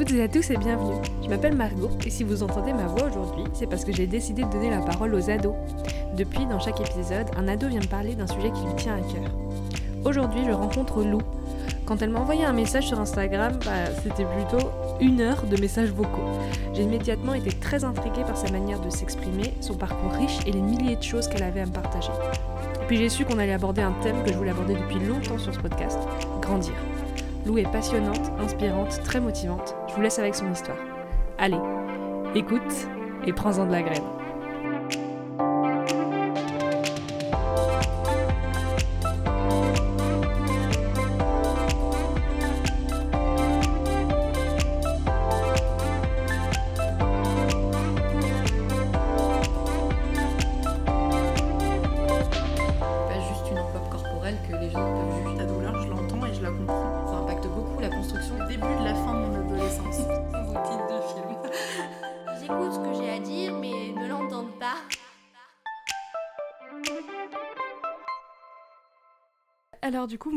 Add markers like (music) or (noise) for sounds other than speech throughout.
Toutes et à tous et bienvenue. Je m'appelle Margot et si vous entendez ma voix aujourd'hui, c'est parce que j'ai décidé de donner la parole aux ados. Depuis, dans chaque épisode, un ado vient me parler d'un sujet qui lui tient à cœur. Aujourd'hui, je rencontre Lou. Quand elle m'a envoyé un message sur Instagram, bah, c'était plutôt une heure de messages vocaux. J'ai immédiatement été très intriguée par sa manière de s'exprimer, son parcours riche et les milliers de choses qu'elle avait à me partager. Puis j'ai su qu'on allait aborder un thème que je voulais aborder depuis longtemps sur ce podcast, grandir. Lou est passionnante, inspirante, très motivante. Vous laisse avec son histoire. Allez, écoute et prends-en de la graine.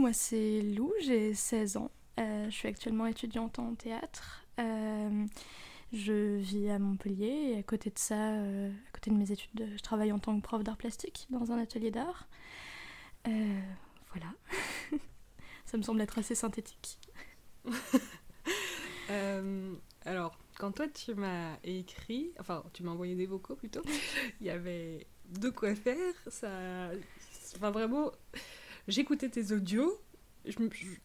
Moi c'est Lou, j'ai 16 ans. Euh, je suis actuellement étudiante en théâtre. Euh, je vis à Montpellier et à côté de ça, euh, à côté de mes études, je travaille en tant que prof d'art plastique dans un atelier d'art. Voilà. (laughs) ça me semble être assez synthétique. (laughs) Alors, quand toi tu m'as écrit, enfin tu m'as envoyé des vocaux plutôt, (laughs) il y avait de quoi faire. Ça, enfin vraiment, j'écoutais tes audios,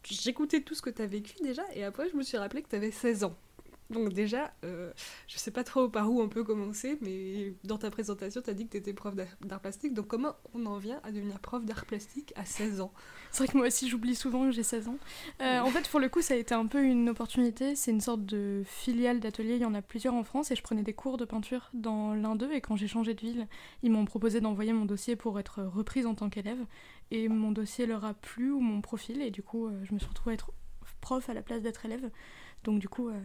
j'écoutais tout ce que tu as vécu déjà, et après je me suis rappelé que tu avais 16 ans. Donc déjà, euh, je sais pas trop par où on peut commencer, mais dans ta présentation, tu as dit que tu étais prof d'art d'art plastique. Donc comment on en vient à devenir prof d'art plastique à 16 ans? C'est vrai que moi aussi j'oublie souvent que j'ai 16 ans. Euh, en fait, pour le coup, ça a été un peu une opportunité. C'est une sorte de filiale d'atelier. Il y en a plusieurs en France et je prenais des cours de peinture dans l'un d'eux. Et quand j'ai changé de ville, ils m'ont proposé d'envoyer mon dossier pour être reprise en tant qu'élève. Et mon dossier leur a plu ou mon profil. Et du coup, euh, je me suis retrouvée à être prof à la place d'être élève. Donc, du coup, euh,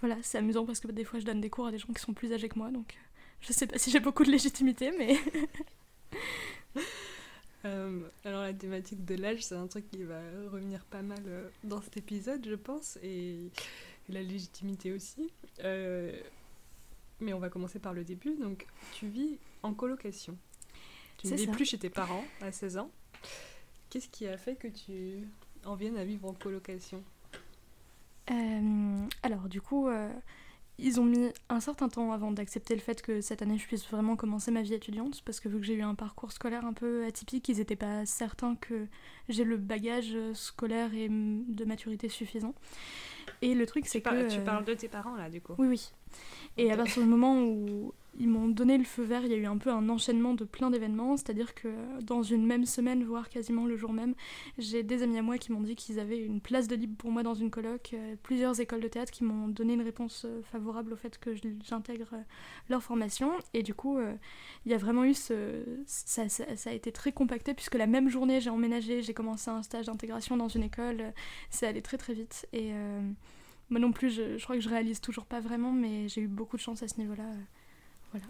voilà, c'est amusant parce que des fois je donne des cours à des gens qui sont plus âgés que moi. Donc, euh, je sais pas si j'ai beaucoup de légitimité, mais. (laughs) Euh, alors la thématique de l'âge, c'est un truc qui va revenir pas mal euh, dans cet épisode, je pense, et, et la légitimité aussi. Euh, mais on va commencer par le début. Donc, tu vis en colocation. Tu ne vis ça. plus chez tes parents à 16 ans. Qu'est-ce qui a fait que tu en viennes à vivre en colocation? Euh, alors du coup, euh, ils ont mis un certain temps avant d'accepter le fait que cette année je puisse vraiment commencer ma vie étudiante, parce que vu que j'ai eu un parcours scolaire un peu atypique, ils n'étaient pas certains que j'ai le bagage euh, scolaire et de maturité suffisant. Et le truc c'est que... tu parles de tes parents là, du coup? oui, oui. Et à partir du moment où ils m'ont donné le feu vert, il y a eu un peu un enchaînement de plein d'événements, c'est-à-dire que dans une même semaine, voire quasiment le jour même, j'ai des amis à moi qui m'ont dit qu'ils avaient une place de libre pour moi dans une coloc, euh, plusieurs écoles de théâtre qui m'ont donné une réponse euh, favorable au fait que j'intègre euh, leur formation, et du coup, il y a vraiment eu. Ça, a été très compacté, puisque la même journée, j'ai emménagé, j'ai commencé un stage d'intégration dans une école, c'est allé très très vite, moi non plus, je, je crois que je réalise toujours pas vraiment, mais j'ai eu beaucoup de chance à ce niveau-là. euh, Voilà.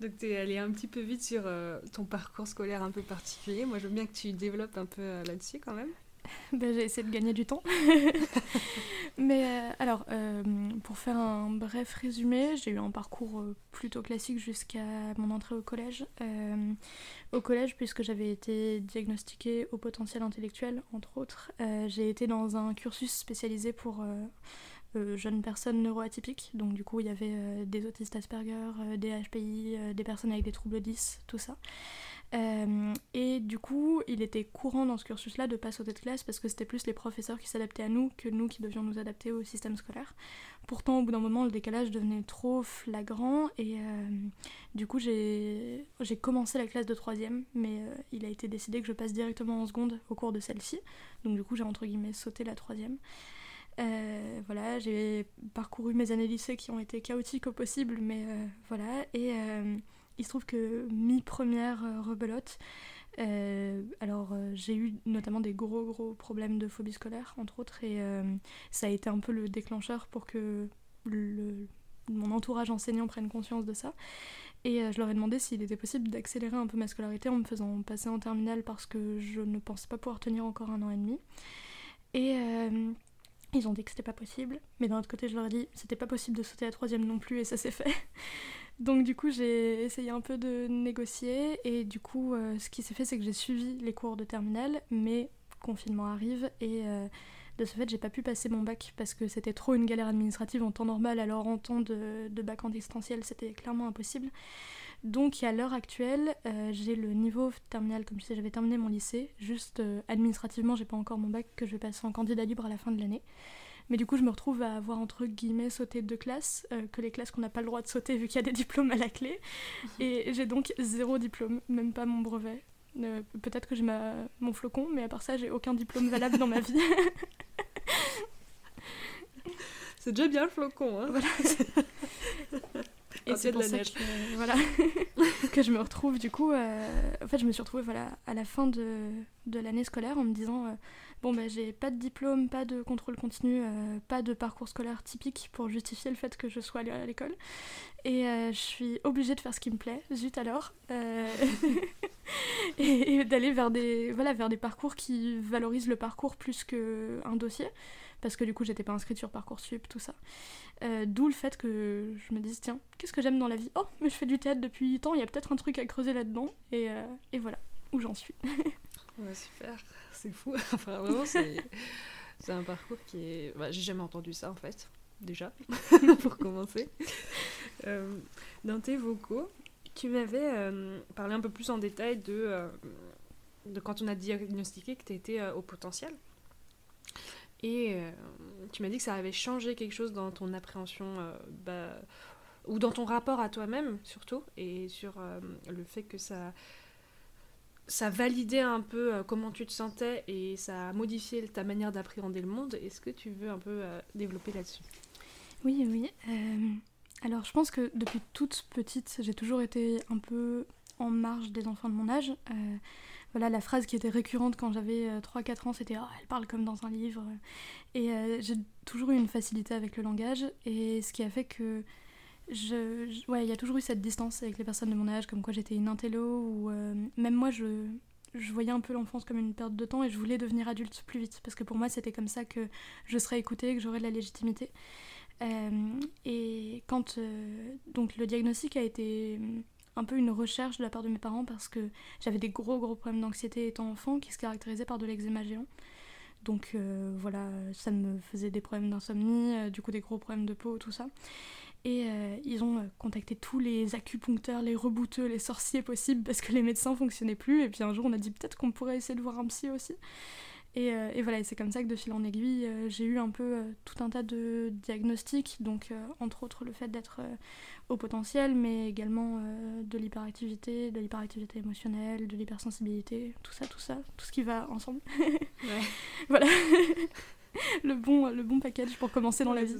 Donc tu es allé un petit peu vite sur euh, ton parcours scolaire un peu particulier. Moi, je veux bien que tu développes un peu euh, là-dessus quand même. (laughs) Ben, j'ai essayé de gagner du temps. (laughs) mais euh, alors, euh, pour faire un bref résumé, j'ai eu un parcours euh, plutôt classique jusqu'à mon entrée au collège. Au collège, puisque j'avais été diagnostiquée au potentiel intellectuel, entre autres, j'ai été dans un cursus spécialisé pour jeunes personnes neuroatypiques. Donc du coup, il y avait des autistes Asperger, des HPI, des personnes avec des troubles 10, tout ça. Euh, et du coup, il était courant dans ce cursus-là de pas sauter de classe parce que c'était plus les professeurs qui s'adaptaient à nous que nous qui devions nous adapter au système scolaire. Pourtant, au bout d'un moment, le décalage devenait trop flagrant et euh, du coup, j'ai commencé la classe de troisième, mais euh, il a été décidé que je passe directement en seconde au cours de celle-ci. Donc du coup, j'ai entre guillemets sauté la troisième. Voilà, j'ai parcouru mes années lycée qui ont été chaotiques au possible, mais voilà. Et il se trouve que mi-première euh, rebelote, euh, alors euh, j'ai eu notamment des gros gros problèmes de phobie scolaire, entre autres, et ça a été un peu le déclencheur pour que mon entourage enseignant prenne conscience de ça. Et je leur ai demandé s'il était possible d'accélérer un peu ma scolarité en me faisant passer en terminale parce que je ne pensais pas pouvoir tenir encore un an et demi. Et Ils ont dit que c'était pas possible, mais d'un autre côté, je leur ai dit c'était pas possible de sauter à troisième non plus, et ça s'est fait. (laughs) Donc du coup, j'ai essayé un peu de négocier, et du coup, euh, ce qui s'est fait, c'est que j'ai suivi les cours de terminale, mais confinement arrive, et euh, de ce fait, j'ai pas pu passer mon bac parce que c'était trop une galère administrative en temps normal, alors en temps de, de bac en distanciel, c'était clairement impossible. Donc à l'heure actuelle, euh, j'ai le niveau terminal, comme je sais, j'avais terminé mon lycée, juste euh, administrativement, j'ai pas encore mon bac que je vais passer en candidat libre à la fin de l'année. Mais du coup, je me retrouve à avoir entre guillemets sauté deux classes, euh, que les classes qu'on n'a pas le droit de sauter vu qu'il y a des (laughs) diplômes à la clé. Et j'ai donc zéro diplôme, même pas mon brevet. Peut-être que j'ai mon flocon, mais à part ça, j'ai aucun diplôme valable dans ma vie. (laughs) C'est déjà bien le flocon, hein Voilà. (laughs) Et c'est pour ça que, voilà, (laughs) que je me retrouve du coup. Euh, en fait, je me suis retrouvée voilà, à la fin de, de l'année scolaire en me disant euh, Bon, bah, j'ai pas de diplôme, pas de contrôle continu, euh, pas de parcours scolaire typique pour justifier le fait que je sois allée à l'école. Et je suis obligée de faire ce qui me plaît, zut alors. (laughs) et, et d'aller vers, des, voilà, vers des parcours qui valorisent le parcours plus qu'un dossier parce que du coup j'étais pas inscrite sur Parcoursup, tout ça. Euh, d'où le fait que je me dise, tiens, qu'est-ce que j'aime dans la vie? Oh, mais je fais du théâtre depuis 8 ans, il y a peut-être un truc à creuser là-dedans, et, euh, voilà, où j'en suis. (laughs) super, c'est fou. (laughs) enfin, vraiment, c'est, c'est un parcours qui est. Bah, j'ai jamais entendu ça en fait, déjà, (laughs) pour commencer. Euh, dans tes vocaux, tu m'avais parlé un peu plus en détail de, de quand on a diagnostiqué que tu étais au potentiel. Et euh, tu m'as dit que ça avait changé quelque chose dans ton appréhension, euh, bah, ou dans ton rapport à toi-même surtout, et sur euh, le fait que ça, ça validait un peu comment tu te sentais et ça a modifié ta manière d'appréhender le monde. Est-ce que tu veux un peu développer là-dessus? Oui, oui. alors je pense que depuis toute petite, j'ai toujours été un peu en marge des enfants de mon âge voilà, la phrase qui était récurrente quand j'avais 3-4 euh, ans, c'était oh, elle parle comme dans un livre. Et euh, j'ai toujours eu une facilité avec le langage, et ce qui a fait que. Je, ouais, il y a toujours eu cette distance avec les personnes de mon âge, comme quoi j'étais une intello, ou euh, même moi, je, je voyais un peu l'enfance comme une perte de temps et je voulais devenir adulte plus vite, parce que pour moi, c'était comme ça que je serais écoutée, que j'aurais de la légitimité. et quand donc le diagnostic a été un peu une recherche de la part de mes parents parce que j'avais des gros gros problèmes d'anxiété étant enfant qui se caractérisaient par de l'eczéma géant. Donc euh, voilà, ça me faisait des problèmes d'insomnie, euh, du coup des gros problèmes de peau, tout ça. Et euh, ils ont contacté tous les acupuncteurs, les rebouteux, les sorciers possibles parce que les médecins fonctionnaient plus. Et puis un jour on a dit peut-être qu'on pourrait essayer de voir un psy aussi. Et, et voilà, c'est comme ça que de fil en aiguille, j'ai eu un peu tout un tas de diagnostics, donc entre autres le fait d'être au potentiel, mais également euh, de l'hyperactivité, de l'hyperactivité émotionnelle, de l'hypersensibilité, tout ça, tout ça, tout ce qui va ensemble. (laughs) voilà. (laughs) le, bon, le bon package pour commencer dans la vie.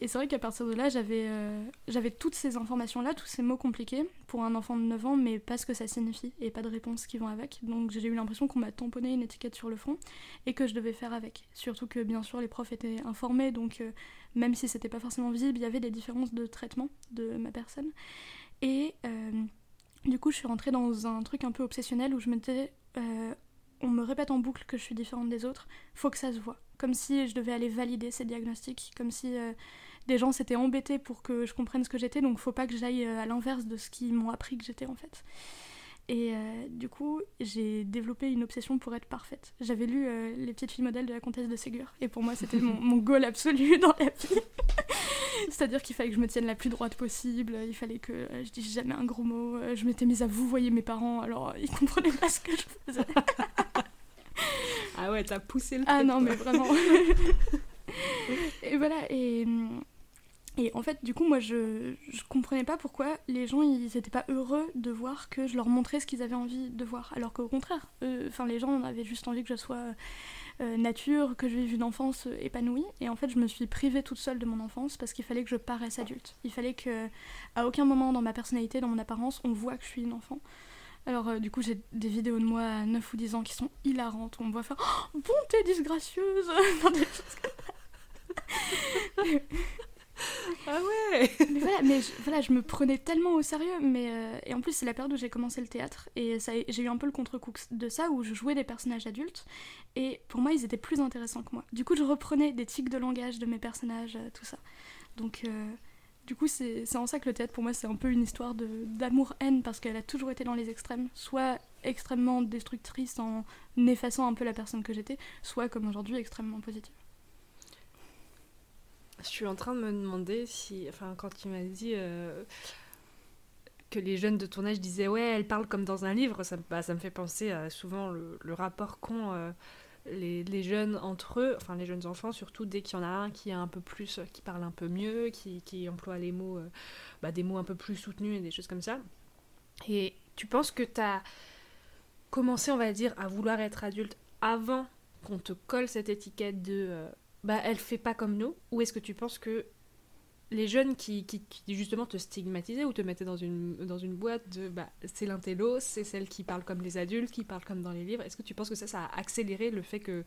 Et c'est vrai qu'à partir de là, j'avais euh, j'avais toutes ces informations-là, tous ces mots compliqués pour un enfant de 9 ans, mais pas ce que ça signifie et pas de réponses qui vont avec. Donc j'ai eu l'impression qu'on m'a tamponné une étiquette sur le front et que je devais faire avec. Surtout que bien sûr les profs étaient informés, donc euh, même si c'était pas forcément visible, il y avait des différences de traitement de ma personne. Et euh, du coup, je suis rentrée dans un truc un peu obsessionnel où je me disais, on me répète en boucle que je suis différente des autres, faut que ça se voit. Comme si je devais aller valider ces diagnostics, comme si des gens s'étaient embêtés pour que je comprenne ce que j'étais, donc faut pas que j'aille euh, à l'inverse de ce qu'ils m'ont appris que j'étais en fait. Et euh, du coup, j'ai développé une obsession pour être parfaite. J'avais lu euh, Les petites filles modèles de la comtesse de Ségur, et pour moi, c'était mon, mon, goal absolu (laughs) dans la vie. (laughs) C'est-à-dire qu'il fallait que je me tienne la plus droite possible, il fallait que je dise jamais un gros mot. Je m'étais mise à vous voyez mes parents, alors ils comprenaient pas ce que je faisais. (laughs) ah ouais, t'as poussé le Ah non, mais vraiment. et voilà, et hum, et en fait, du coup, moi, je, comprenais pas pourquoi les gens, ils étaient pas heureux de voir que je leur montrais ce qu'ils avaient envie de voir. Alors qu'au contraire, enfin, les gens avaient juste envie que je sois euh, nature, que je vive une enfance épanouie. Et en fait, je me suis privée toute seule de mon enfance parce qu'il fallait que je paraisse adulte. Il fallait que, à aucun moment dans ma personnalité, dans mon apparence, on voit que je suis une enfant. Alors, euh, du coup, j'ai des vidéos de moi à 9 ou 10 ans qui sont hilarantes. On me voit faire oh, Bonté disgracieuse (laughs) des choses comme ça. Ah ouais mais voilà, mais je, voilà, je me prenais tellement au sérieux. Mais, euh, et en plus, c'est la période où j'ai commencé le théâtre. Et j'ai eu un peu le contre-coup de ça, où je jouais des personnages adultes. Et pour moi, ils étaient plus intéressants que moi. Du coup, je reprenais des tics de langage de mes personnages, euh, tout ça. Donc, euh, du coup, c'est en ça que le théâtre, pour moi, c'est un peu une histoire d'amour-haine, parce qu'elle a toujours été dans les extrêmes. Soit extrêmement destructrice en effaçant un peu la personne que j'étais, soit comme aujourd'hui, extrêmement positive. Je suis en train de me demander si, enfin, quand tu m'as dit euh, que les jeunes de ton âge disaient ouais, elle parle comme dans un livre, ça, me- bah, fait penser à souvent le, rapport qu'ont euh, les, jeunes entre eux, enfin les jeunes enfants surtout, dès qu'il y en a un qui est un peu plus, qui parle un peu mieux, qui, emploie les mots, euh, bah, des mots un peu plus soutenus et des choses comme ça. Et tu penses que tu as commencé, on va dire, à vouloir être adulte avant qu'on te colle cette étiquette de euh, bah elle fait pas comme nous. Ou est-ce que tu penses que les jeunes qui, qui, justement te stigmatisaient ou te mettaient dans une, dans une boîte de bah c'est l'intello, c'est celle qui parle comme les adultes, qui parle comme dans les livres, est-ce que tu penses que ça, a accéléré le fait que,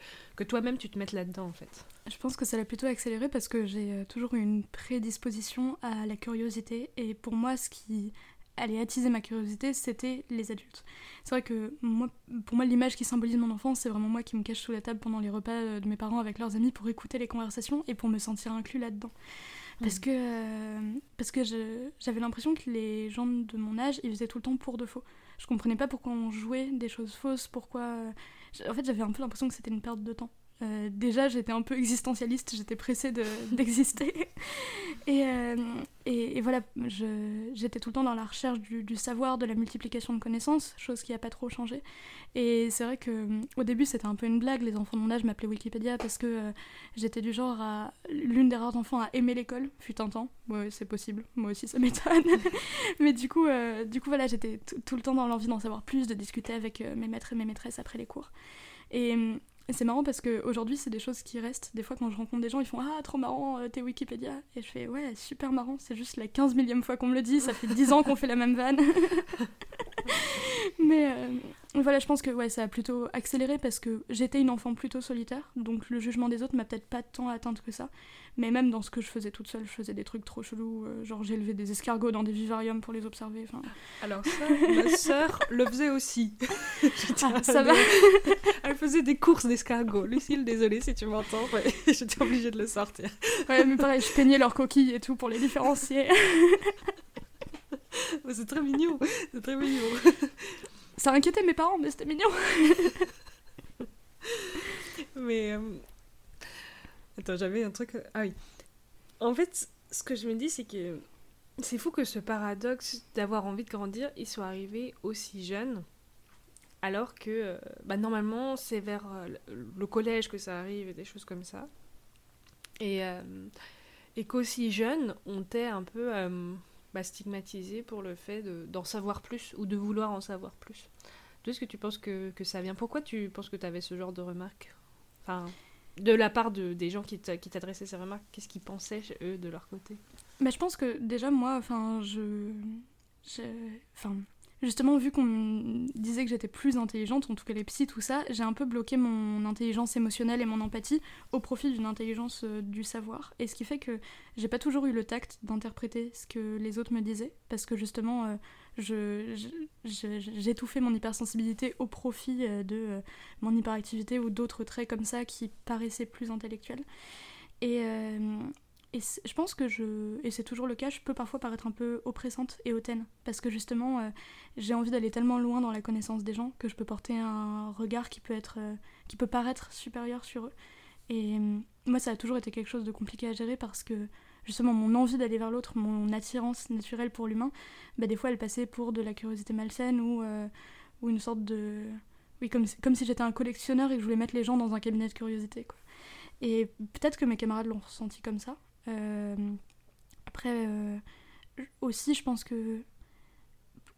toi-même tu te mettes là-dedans en fait? Je pense que ça l'a plutôt accéléré parce que j'ai euh, toujours une prédisposition à la curiosité. Et pour moi ce qui allait attiser ma curiosité c'était les adultes. C'est vrai que moi, pour moi l'image qui symbolise mon enfance c'est vraiment moi qui me cache sous la table pendant les repas euh, de mes parents avec leurs amis pour écouter les conversations et pour me sentir inclus là-dedans. Parce que, euh, parce que j'avais l'impression que les gens de mon âge, ils faisaient tout le temps pour de faux. Je comprenais pas pourquoi on jouait des choses fausses, pourquoi... euh, En fait, j'avais un peu l'impression que c'était une perte de temps. Euh, déjà, j'étais un peu existentialiste, j'étais pressée de- (laughs) d'exister. et, euh, voilà, j'étais tout le temps dans la recherche du, savoir, de la multiplication de connaissances, chose qui a pas trop changé. Et c'est vrai que euh, au début, c'était un peu une blague. Les enfants de mon âge m'appelaient Wikipédia parce que j'étais du genre à l'une des rares enfants à aimer l'école, fut un temps. Ouais, c'est possible. Moi aussi, ça (laughs) m'étonne. Mais du coup, du coup, voilà, j'étais tout- le temps dans l'envie d'en savoir plus, de discuter avec mes maîtres et mes maîtresses après les cours. Et, et c'est marrant parce qu'aujourd'hui, c'est des choses qui restent. Des fois, quand je rencontre des gens, ils font Ah, trop marrant, euh, t'es Wikipédia. Et je fais Ouais, super marrant, c'est juste la 15 millième fois qu'on me le dit, ça fait 10 ans qu'on fait la même vanne. (laughs) (laughs) Mais euh, voilà, je pense que ouais, ça a plutôt accéléré parce que j'étais une enfant plutôt solitaire, donc le jugement des autres m'a peut-être pas tant atteinte que ça. Mais même dans ce que je faisais toute seule, je faisais des trucs trop chelous, euh, genre élevé des escargots dans des vivariums pour les observer. enfin, Alors ça, ma sœur le faisait aussi. (laughs) Ah, ça va. (laughs) Elle faisait des courses d'escargots. Lucille, désolée si tu m'entends, ouais, j'étais obligée de le sortir. Ouais, mais pareil, je peignais leurs coquilles et tout pour les différencier. (laughs) C'est très mignon, c'est très mignon. Ça inquiétait mes parents, mais c'était mignon. (laughs) Mais. euh, Attends, j'avais un truc. Ah oui. En fait, ce que je me dis, c'est que c'est fou que ce paradoxe d'avoir envie de grandir, il soit arrivé aussi jeune. Alors que, euh, bah, normalement, c'est vers euh, le le collège que ça arrive et des choses comme ça. Et, euh, et qu'aussi jeune, on t'est un peu euh, bah, pour le fait de- d'en savoir plus ou de vouloir en savoir plus. D'où est-ce que tu penses que, que ça vient? Pourquoi tu penses que tu avais ce genre de remarques? Enfin, de la part de, des gens qui t'a- qui t'adressaient ces remarques, qu'est-ce qu'ils pensaient, eux, de leur côté? Bah, je pense que déjà, moi, enfin, je. je- Enfin. Justement, vu qu'on disait que j'étais plus intelligente, en tout cas les psys, tout ça, j'ai un peu bloqué mon intelligence émotionnelle et mon empathie au profit d'une intelligence euh, du savoir. Et ce qui fait que j'ai pas toujours eu le tact d'interpréter ce que les autres me disaient, parce que justement, euh, j'étouffais mon hypersensibilité au profit euh, de mon hyperactivité ou d'autres traits comme ça qui paraissaient plus intellectuels. Et, et je pense que je, et c'est toujours le cas, je peux parfois paraître un peu oppressante et hautaine, parce que justement, euh, j'ai envie d'aller tellement loin dans la connaissance des gens que je peux porter un regard qui peut être, euh, qui peut paraître supérieur sur eux. Et euh, moi, ça a toujours été quelque chose de compliqué à gérer parce que justement, mon envie d'aller vers l'autre, mon attirance naturelle pour l'humain, bah, des fois, elle passait pour de la curiosité malsaine ou, euh, ou une sorte de, oui, comme, comme si j'étais un collectionneur et que je voulais mettre les gens dans un cabinet de curiosité. Quoi. Et peut-être que mes camarades l'ont ressenti comme ça. Euh, après, euh, aussi, je pense que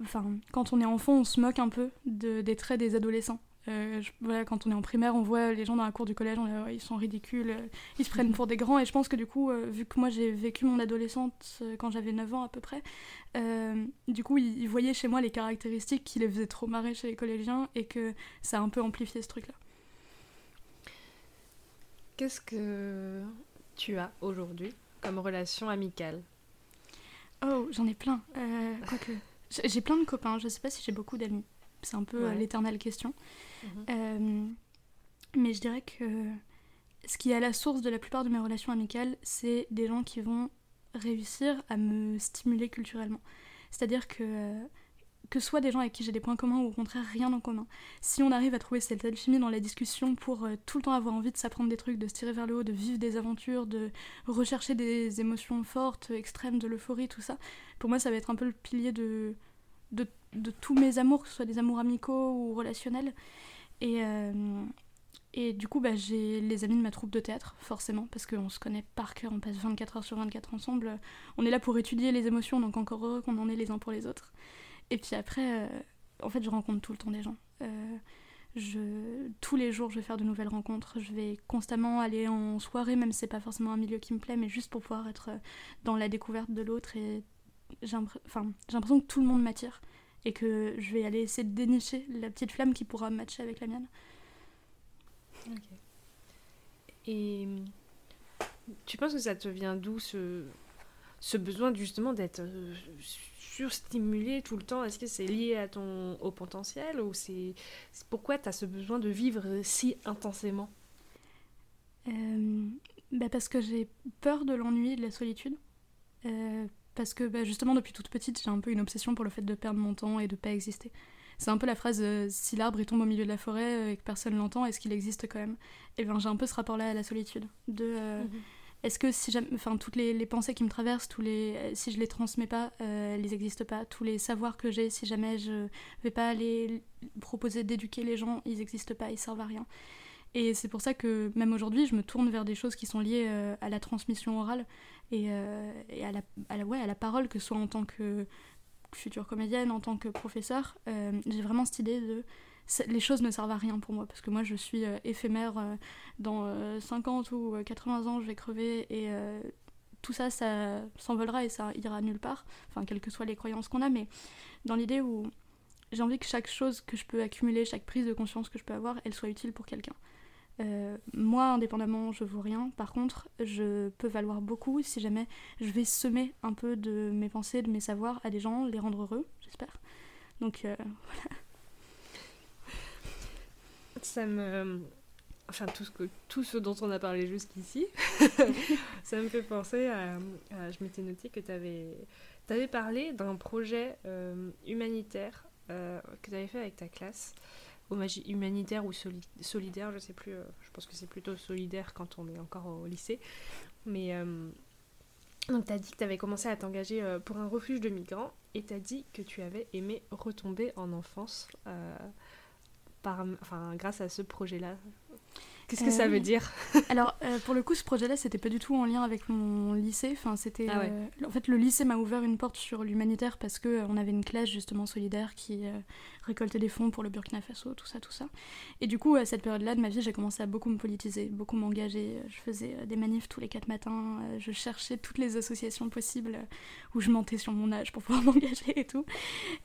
enfin, quand on est enfant, on se moque un peu de, des traits des adolescents. Euh, voilà, quand on est en primaire, on voit les gens dans la cour du collège, ils sont ridicules, ils se prennent pour des grands. Et je pense que du coup, vu que moi j'ai vécu mon adolescente quand j'avais 9 ans à peu près, du coup, ils voyaient chez moi les caractéristiques qui les faisaient trop marrer chez les collégiens et que ça a un peu amplifié ce truc-là. Qu'est-ce que tu as aujourd'hui comme relation amicale Oh, j'en ai plein. Euh, quoique. (laughs) J'ai plein de copains, je sais pas si j'ai beaucoup d'amis. C'est un peu euh, Ouais. l'éternelle question. Mhm. Euh, mais je dirais que ce qui est à la source de la plupart de mes relations amicales, c'est des gens qui vont réussir à me stimuler culturellement. C'est-à-dire que que soit des gens avec qui j'ai des points communs ou au contraire rien en commun. Si on arrive à trouver cette alchimie dans la discussion pour euh, tout le temps avoir envie de s'apprendre des trucs, de se tirer vers le haut, de vivre des aventures, de rechercher des émotions fortes, extrêmes, de l'euphorie, tout ça, pour moi ça va être un peu le pilier de, de, tous mes amours, que ce soit des amours amicaux ou relationnels. Et, euh, et du coup, bah, j'ai les amis de ma troupe de théâtre, forcément, parce qu'on se connaît par cœur, on passe 24 heures sur 24 ensemble. On est là pour étudier les émotions, donc encore heureux qu'on en est les uns pour les autres. Et puis après, euh, en fait, je rencontre tout le temps des gens. Euh, je, tous les jours, je vais faire de nouvelles rencontres. Je vais constamment aller en soirée, même si c'est pas forcément un milieu qui me plaît, mais juste pour pouvoir être euh, dans la découverte de l'autre. Et j'ai enfin, l'impression que tout le monde m'attire et que je vais aller essayer de dénicher la petite flamme qui pourra matcher avec la mienne. Et tu penses que ça te vient d'où ce, ce besoin justement d'être euh, surstimulé tout le temps Est-ce que c'est lié à ton au potentiel ou c'est pourquoi tu as ce besoin de vivre si intensément? Euh, bah parce que j'ai peur de l'ennui et de la solitude. Euh, parce que bah, justement, depuis toute petite, j'ai un peu une obsession pour le fait de perdre mon temps et de pas exister. C'est un peu la phrase euh, si l'arbre il tombe au milieu de la forêt euh, et que personne l'entend, est-ce qu'il existe quand même? Et bien j'ai un peu ce rapport-là à la solitude. De euh, est-ce que si enfin toutes les, pensées qui me traversent, tous les, euh, si je les transmets pas, euh, elles n'existent pas. Tous les savoirs que j'ai, si jamais je vais pas aller proposer d'éduquer les gens, ils n'existent pas, ils servent à rien. Et c'est pour ça que même aujourd'hui, je me tourne vers des choses qui sont liées euh, à la transmission orale et, euh, à, la, ouais, à la parole, que ce soit en tant que future comédienne, en tant que professeur. J'ai vraiment cette idée de les choses ne servent à rien pour moi parce que moi je suis euh, éphémère euh, dans euh, 50 ou euh, 80 ans je vais crever et tout ça ça s'envolera et ça ira nulle part enfin quelles que soient les croyances qu'on a mais dans l'idée où j'ai envie que chaque chose que je peux accumuler chaque prise de conscience que je peux avoir elle soit utile pour quelqu'un moi, indépendamment, je vaux rien. Par contre, je peux valoir beaucoup si jamais je vais semer un peu de mes pensées, de mes savoirs à des gens, les rendre heureux, j'espère. Donc, euh, (laughs) Ça me. Enfin, tout ce, que, tout ce dont on a parlé jusqu'ici, (laughs) ça me fait penser à. à- je m'étais noté que tu avais, parlé d'un projet euh, humanitaire euh, que tu avais fait avec ta classe. Au humanitaire ou soli- solidaire, je sais plus. euh, je pense que c'est plutôt solidaire quand on est encore au lycée. Mais. donc, tu as dit que tu avais commencé à t'engager pour un refuge de migrants et tu as dit que tu avais aimé retomber en enfance. Euh, par, enfin, grâce à ce projet-là. Qu'est-ce que Euh, ça veut oui. dire (laughs) Alors, euh, pour le coup, ce projet-là, c'était pas du tout en lien avec mon lycée. Enfin, c'était. Ah ouais. euh, en fait, le lycée m'a ouvert une porte sur l'humanitaire parce que euh, on avait une classe justement solidaire qui récoltait des fonds pour le Burkina Faso, tout ça, tout ça. Et du coup, à cette période-là de ma vie, j'ai commencé à beaucoup me politiser, beaucoup m'engager. Je faisais euh, des manifs tous les quatre matins. euh, je cherchais toutes les associations possibles euh, où je mentais sur mon âge pour (laughs) pouvoir m'engager et tout.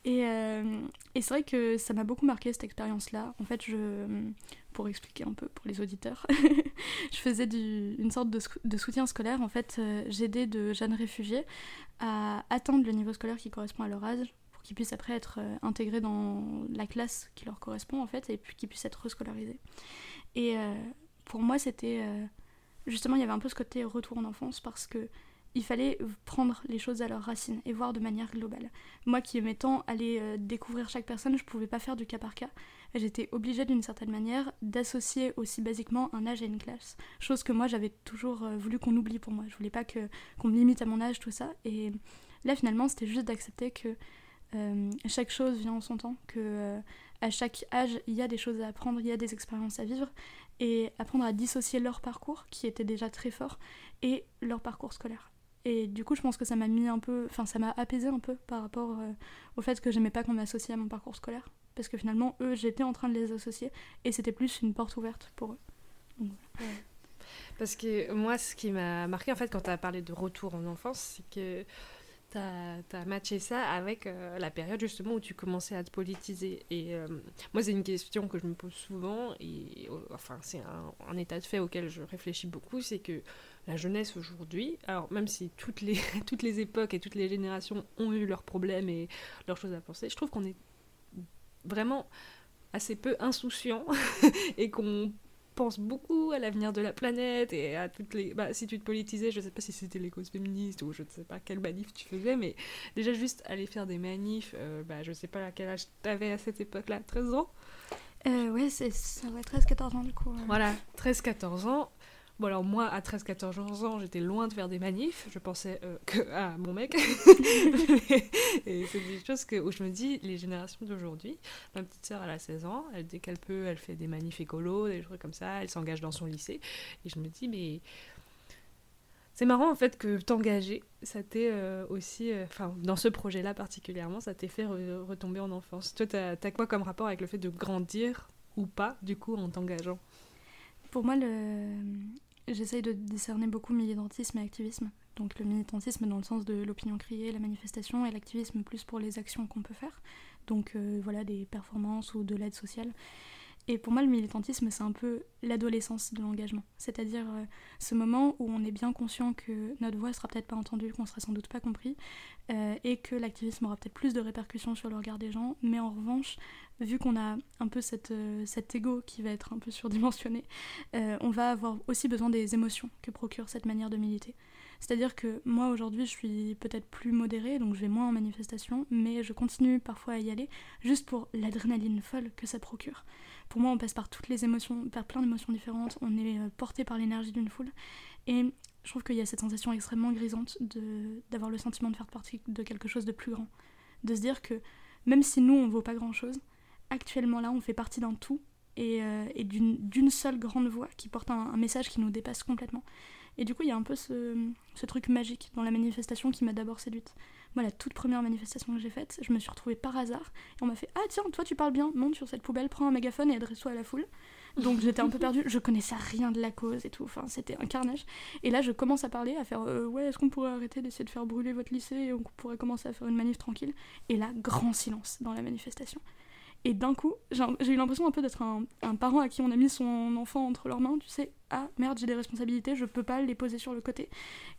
Et, et c'est vrai que ça m'a beaucoup marqué cette expérience-là. En fait, je pour expliquer un peu pour les auditeurs. (laughs) je faisais du- une sorte de, de soutien scolaire. En fait, j'aidais de jeunes réfugiés à atteindre le niveau scolaire qui correspond à leur âge qu'ils puissent après être euh, intégrés dans la classe qui leur correspond en fait et puis qu'ils puissent être rescolarisés. Et euh, pour moi, c'était euh, justement il y avait un peu ce côté retour en enfance parce que il fallait prendre les choses à leurs racines et voir de manière globale. Moi qui aimais tant aller découvrir chaque personne, je pouvais pas faire du cas par cas. J'étais obligée d'une certaine manière d'associer aussi basiquement un âge à une classe. Chose que moi j'avais toujours voulu qu'on oublie pour moi. Je voulais pas que qu'on me limite à mon âge, tout ça. Et là finalement c'était juste d'accepter que euh, chaque chose vient en son temps, que euh, à chaque âge il y a des choses à apprendre, il y a des expériences à vivre, et apprendre à dissocier leur parcours, qui était déjà très fort, et leur parcours scolaire. Et du coup, je pense que ça m'a mis un peu, enfin, ça m'a apaisé un peu par rapport euh, au fait que j'aimais pas qu'on m'associe à mon parcours scolaire. Parce que finalement, eux, j'étais en train de les associer et c'était plus une porte ouverte pour eux. Parce que moi, ce qui m'a marqué, en fait, quand tu as parlé de retour en enfance, c'est que tu as, matché ça avec euh, la période justement où tu commençais à te politiser. Et euh, moi, c'est une question que je me pose souvent, et euh, enfin, c'est un, un état de fait auquel je réfléchis beaucoup, c'est que la jeunesse aujourd'hui, alors même si toutes les, (laughs) toutes les époques et toutes les générations ont eu leurs problèmes et leurs choses à penser, je trouve qu'on est vraiment assez peu insouciant (laughs) et qu'on pense beaucoup à l'avenir de la planète et à toutes les. Bah, si tu te politisais, je sais pas si c'était les causes féministes ou je ne sais pas quelle manif tu faisais, mais déjà juste aller faire des manifs, euh, bah, je sais pas à quel âge t'avais à cette époque-là, 13 ans? Euh, Ouais, c'est, ça va 13-14 ans du coup. Voilà, 13-14 ans. Bon alors moi à 13-14 ans j'étais loin de faire des manifs, je pensais euh, que à mon mec. (laughs) et c'est des choses que, où je me dis, les générations d'aujourd'hui, ma petite sœur elle a 16 ans, elle, dès qu'elle peut elle fait des manifs écolos, des trucs comme ça, elle s'engage dans son lycée. Et je me dis mais c'est marrant en fait que t'engager, ça t'est euh, aussi, euh, enfin dans ce projet-là particulièrement, ça t'est fait retomber en enfance. Toi t'as as quoi comme rapport avec le fait de grandir ou pas du coup en t'engageant? Pour moi le J'essaye de discerner beaucoup militantisme et activisme. Donc le militantisme dans le sens de l'opinion criée, la manifestation, et l'activisme plus pour les actions qu'on peut faire. Donc euh, voilà, des performances ou de l'aide sociale. Et pour moi, le militantisme, c'est un peu l'adolescence de l'engagement. C'est-à-dire euh, ce moment où on est bien conscient que notre voix sera peut-être pas entendue, qu'on sera sans doute pas compris, euh, et que l'activisme aura peut-être plus de répercussions sur le regard des gens. Mais en revanche, vu qu'on a un peu cette, euh, cet ego qui va être un peu (laughs) surdimensionné, on va avoir aussi besoin des émotions que procure cette manière de militer. C'est-à-dire que moi aujourd'hui je suis peut-être plus modérée, donc je vais moins en manifestation, mais je continue parfois à y aller juste pour l'adrénaline folle que ça procure. Pour moi on passe par toutes les émotions, par plein d'émotions différentes, on est euh, porté par l'énergie d'une foule, et je trouve qu'il y a cette sensation extrêmement grisante d'avoir le sentiment de faire partie de quelque chose de plus grand. De se dire que même si nous on vaut pas grand chose, actuellement là on fait partie d'un tout et, euh, d'une seule grande voix qui porte un, message qui nous dépasse complètement. Et du coup, il y a un peu ce, truc magique dans la manifestation qui m'a d'abord séduite. Moi, la toute première manifestation que j'ai faite, je me suis retrouvée par hasard et on m'a fait Ah, tiens, toi tu parles bien, monte sur cette poubelle, prends un mégaphone et adresse-toi à la foule. Donc j'étais un peu perdue, je connaissais rien de la cause et tout, enfin c'était un carnage. Et là, je commence à parler, à faire euh, Ouais, est-ce qu'on pourrait arrêter d'essayer de faire brûler votre lycée et on pourrait commencer à faire une manif tranquille? Et là, grand silence dans la manifestation. Et d'un coup, j'ai eu l'impression un peu d'être un, parent à qui on a mis son enfant entre leurs mains, tu sais, ah merde, j'ai des responsabilités, je peux pas les poser sur le côté.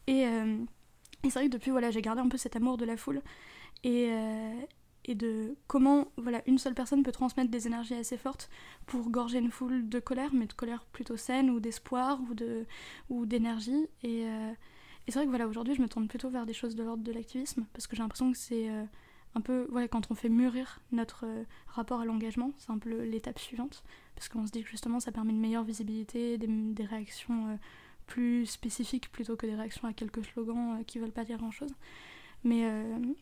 Et, euh, c'est vrai que depuis, voilà, j'ai gardé un peu cet amour de la foule et, euh, et de comment voilà, une seule personne peut transmettre des énergies assez fortes pour gorger une foule de colère, mais de colère plutôt saine ou d'espoir ou, de, ou d'énergie. Et, euh, et c'est vrai que voilà, aujourd'hui, je me tourne plutôt vers des choses de l'ordre de l'activisme parce que j'ai l'impression que c'est un peu, voilà, quand on fait mûrir notre euh, rapport à l'engagement, c'est un peu l'étape suivante, parce qu'on se dit que justement ça permet une meilleure visibilité, des, réactions euh, plus spécifiques plutôt que des réactions à quelques slogans euh, qui veulent pas dire grand chose. Mais,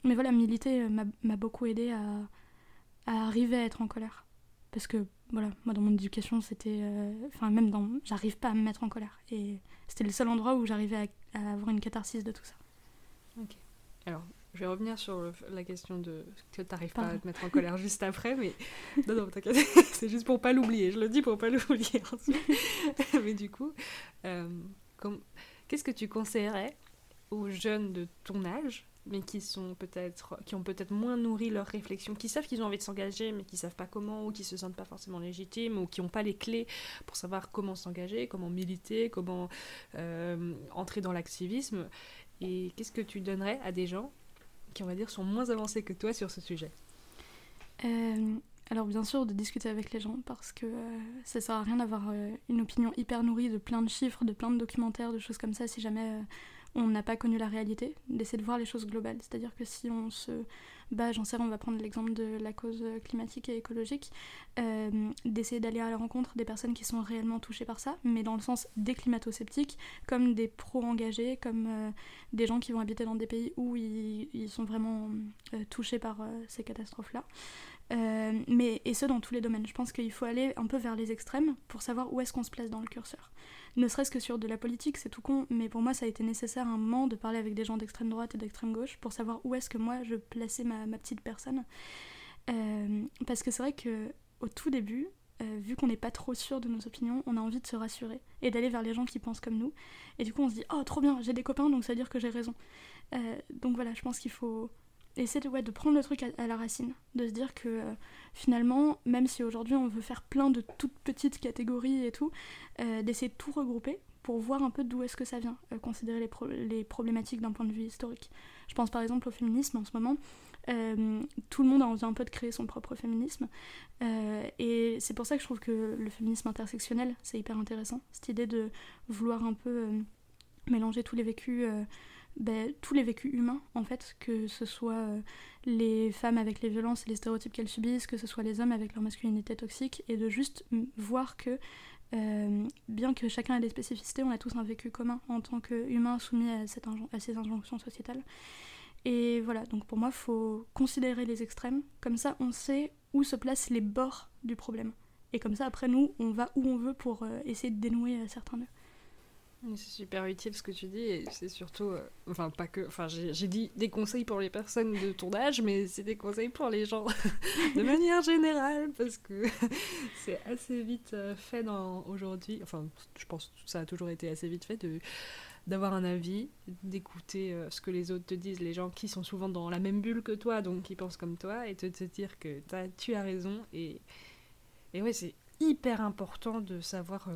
mais voilà, militer m'a beaucoup aidé à, à, arriver à être en colère. Parce que, voilà, moi dans mon éducation, c'était. Enfin, même dans. J'arrive pas à me mettre en colère. Et c'était le seul endroit où j'arrivais à, à avoir une catharsis de tout ça. Ok. Alors, je vais revenir sur la question de que tu n'arrives pas à te mettre en colère juste après, mais (laughs) non, non, t'inquiète, (laughs) c'est juste pour pas l'oublier. Je le dis pour pas (laughs) l'oublier. mais du coup, euh, qu'est-ce que tu conseillerais aux jeunes de ton âge, mais qui sont peut-être, qui ont peut-être moins nourri leurs réflexions, qui savent qu'ils ont envie de s'engager, mais qui savent pas comment, ou qui se sentent pas forcément légitimes, ou qui n'ont pas les clés pour savoir comment s'engager, comment militer, comment euh, entrer dans l'activisme? Et qu'est-ce que tu donnerais à des gens qui, on va dire, sont moins avancés que toi sur ce sujet euh, Alors, bien sûr, de discuter avec les gens, parce que euh, ça sert à rien d'avoir euh, une opinion hyper nourrie de plein de chiffres, de plein de documentaires, de choses comme ça, si jamais on n'a pas connu la réalité, d'essayer de voir les choses globales. C'est-à-dire que si on se bah, j'en sais, on va prendre l'exemple de la cause climatique et écologique, euh, d'essayer d'aller à la rencontre des personnes qui sont réellement touchées par ça, mais dans le sens des climato-sceptiques, comme des pro-engagés, comme euh, des gens qui vont habiter dans des pays où ils, sont vraiment euh, touchés par ces catastrophes-là. mais, et ce, dans tous les domaines. Je pense qu'il faut aller un peu vers les extrêmes pour savoir où est-ce qu'on se place dans le curseur ne serait-ce que sur de la politique, c'est tout con, mais pour moi ça a été nécessaire un moment de parler avec des gens d'extrême droite et d'extrême gauche pour savoir où est-ce que moi je plaçais ma, petite personne. Euh, parce que c'est vrai que au tout début, euh, vu qu'on n'est pas trop sûr de nos opinions, on a envie de se rassurer et d'aller vers les gens qui pensent comme nous. Et du coup, on se dit Oh, trop bien, j'ai des copains, donc ça veut dire que j'ai raison. Euh, donc voilà, je pense qu'il faut essayer de, ouais, de prendre le truc à, la racine, de se dire que finalement, même si aujourd'hui on veut faire plein de toutes petites catégories et tout, euh, d'essayer de tout regrouper pour voir un peu d'où est-ce que ça vient, euh, considérer les, pro- les problématiques d'un point de vue historique. Je pense par exemple au féminisme en ce moment. Euh, tout le monde a envie un peu de créer son propre féminisme. Euh, et c'est pour ça que je trouve que le féminisme intersectionnel, c'est hyper intéressant. Cette idée de vouloir un peu euh, mélanger tous les vécus, euh, ben, tous les vécus humains, en fait, que ce soit euh, les femmes avec les violences et les stéréotypes qu'elles subissent, que ce soit les hommes avec leur masculinité toxique, et de juste voir que, euh, bien que chacun ait des spécificités, on a tous un vécu commun en tant qu'humains soumis à, cette à ces injonctions sociétales. Et voilà, donc pour moi, il faut considérer les extrêmes, comme ça on sait où se placent les bords du problème. Et comme ça, après nous, on va où on veut pour euh, essayer de dénouer certains nœuds. C'est super utile ce que tu dis et c'est surtout, euh, enfin pas que, enfin j'ai dit des conseils pour les personnes de ton âge, mais c'est des conseils pour les gens (laughs) de manière générale parce que (laughs) c'est assez vite euh, fait aujourd'hui. Enfin, je pense que ça a toujours été assez vite fait de d'avoir un avis, d'écouter euh, ce que les autres te disent, les gens qui sont souvent dans la même bulle que toi, donc qui pensent comme toi, et de te dire que t'as- tu as raison. Et, et ouais, c'est hyper important de savoir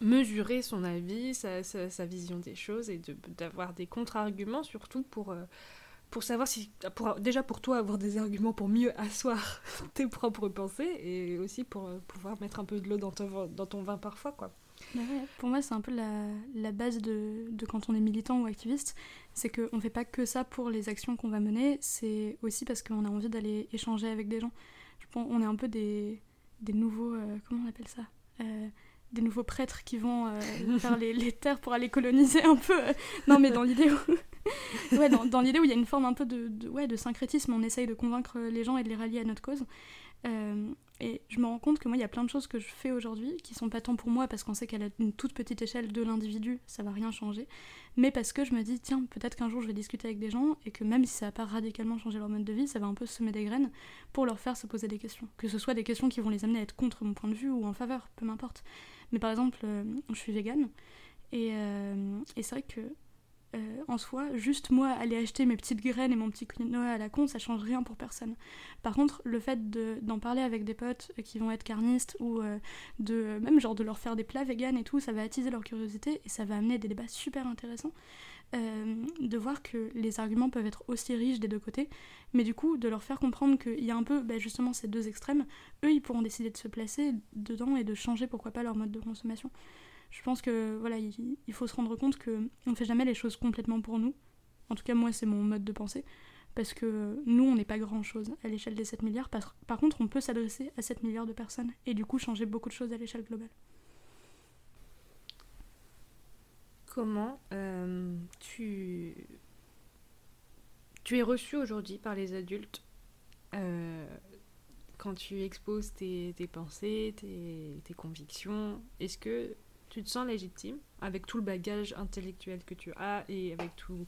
mesurer son avis, sa, sa- vision des choses, et d'avoir des contre-arguments, surtout pour, euh, pour savoir si. Pour, déjà pour toi, avoir des arguments pour mieux asseoir (laughs) tes propres pensées, et aussi pour euh, pouvoir mettre un peu de l'eau dans ton, dans ton vin parfois, quoi. Bah pour moi, c'est un peu la, la base de, de quand on est militant ou activiste, c'est qu'on ne fait pas que ça pour les actions qu'on va mener, c'est aussi parce qu'on a envie d'aller échanger avec des gens. Je pense on est un peu des, des nouveaux, euh, comment on appelle ça? Des nouveaux prêtres qui vont euh, (laughs) faire les, les terres pour aller coloniser un peu. euh. Non, mais dans l'idée où... (laughs) ouais, dans, dans l'idée où il y a une forme un peu de, de- ouais, de syncrétisme, on essaye de convaincre les gens et de les rallier à notre cause. Euh, et je me rends compte que moi, il y a plein de choses que je fais aujourd'hui qui sont pas tant pour moi parce qu'on sait qu'à une toute petite échelle de l'individu, ça va rien changer, mais parce que je me dis, tiens, peut-être qu'un jour je vais discuter avec des gens et que même si ça va pas radicalement changer leur mode de vie, ça va un peu semer des graines pour leur faire se poser des questions. Que ce soit des questions qui vont les amener à être contre mon point de vue ou en faveur, peu m'importe. Mais par exemple, euh, je suis végane et, euh, et c'est vrai que euh, en soi, juste moi aller acheter mes petites graines et mon petit quinoa à la con, ça change rien pour personne. Par contre, le fait de- d'en parler avec des potes qui vont être carnistes ou euh, de même genre de leur faire des plats véganes et tout, ça va attiser leur curiosité et ça va amener des débats super intéressants. Euh, de voir que les arguments peuvent être aussi riches des deux côtés, mais du coup de leur faire comprendre qu'il y a un peu bah, justement ces deux extrêmes, eux ils pourront décider de se placer dedans et de changer pourquoi pas leur mode de consommation. Je pense que voilà, il, faut se rendre compte que on fait jamais les choses complètement pour nous. En tout cas moi c'est mon mode de pensée parce que nous, on n'est pas grand-chose à l'échelle des 7 milliards. Par, contre, on peut s'adresser à 7 milliards de personnes et du coup changer beaucoup de choses à l'échelle globale. Comment euh, tu... tu es reçu aujourd'hui par les adultes euh, quand tu exposes tes, tes pensées, tes, tes convictions? Est-ce que tu te sens légitime avec tout le bagage intellectuel que tu as et avec tout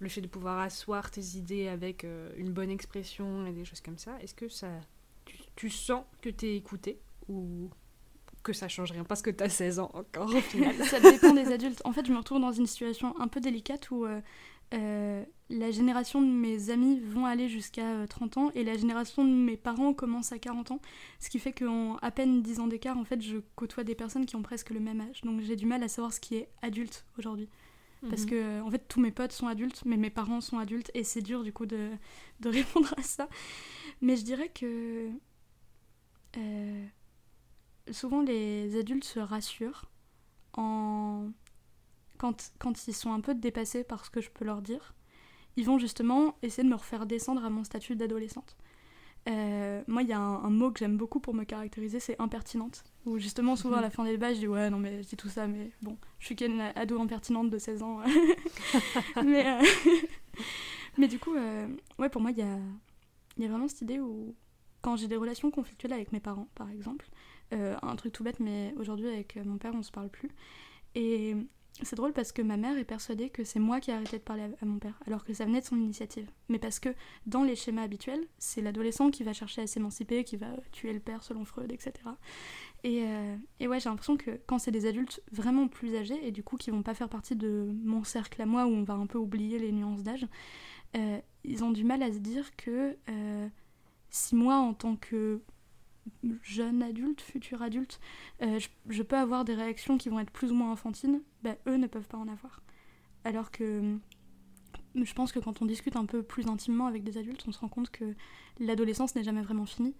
le fait de pouvoir asseoir tes idées avec euh, une bonne expression et des choses comme ça Est-ce que ça, tu, sens que tu es écouté ou que ça change rien parce que tu as 16 ans encore au final? Ça dépend des adultes. En fait, je me retrouve dans une situation un peu délicate où euh, euh, la génération de mes amis vont aller jusqu'à euh, 30 ans et la génération de mes parents commence à 40 ans. Ce qui fait qu'en à peine 10 ans d'écart, en fait, je côtoie des personnes qui ont presque le même âge. Donc j'ai du mal à savoir ce qui est adulte aujourd'hui. Parce Mhm. que, euh, en fait, tous mes potes sont adultes, mais mes parents sont adultes, et c'est dur, du coup, de, (laughs) de répondre à ça. Mais je dirais que. euh, souvent, les adultes se rassurent en. Quand, quand ils sont un peu dépassés par ce que je peux leur dire, ils vont justement essayer de me refaire descendre à mon statut d'adolescente. Euh, moi, il y a un, un mot que j'aime beaucoup pour me caractériser, c'est impertinente. Où justement, souvent à la fin des débats, je dis ouais, non, mais je dis tout ça, mais bon, je suis qu'une ado impertinente de 16 ans. (laughs) mais, euh, (laughs) mais du coup, euh, ouais, pour moi, il y a, y a vraiment cette idée où, quand j'ai des relations conflictuelles avec mes parents, par exemple, un truc tout bête, mais aujourd'hui, avec mon père, on se parle plus. Et c'est drôle parce que ma mère est persuadée que c'est moi qui ai arrêté de parler à, mon père, alors que ça venait de son initiative. Mais parce que dans les schémas habituels, c'est l'adolescent qui va chercher à s'émanciper, qui va tuer le père selon Freud, etc. Et, euh, et ouais, j'ai l'impression que quand c'est des adultes vraiment plus âgés, et du coup qui vont pas faire partie de mon cercle à moi, où on va un peu oublier les nuances d'âge, euh, ils ont du mal à se dire que euh, si moi, en tant que jeune adulte, futur adulte, euh, je, peux avoir des réactions qui vont être plus ou moins enfantines, bah, eux ne peuvent pas en avoir. Alors que je pense que quand on discute un peu plus intimement avec des adultes, on se rend compte que l'adolescence n'est jamais vraiment finie.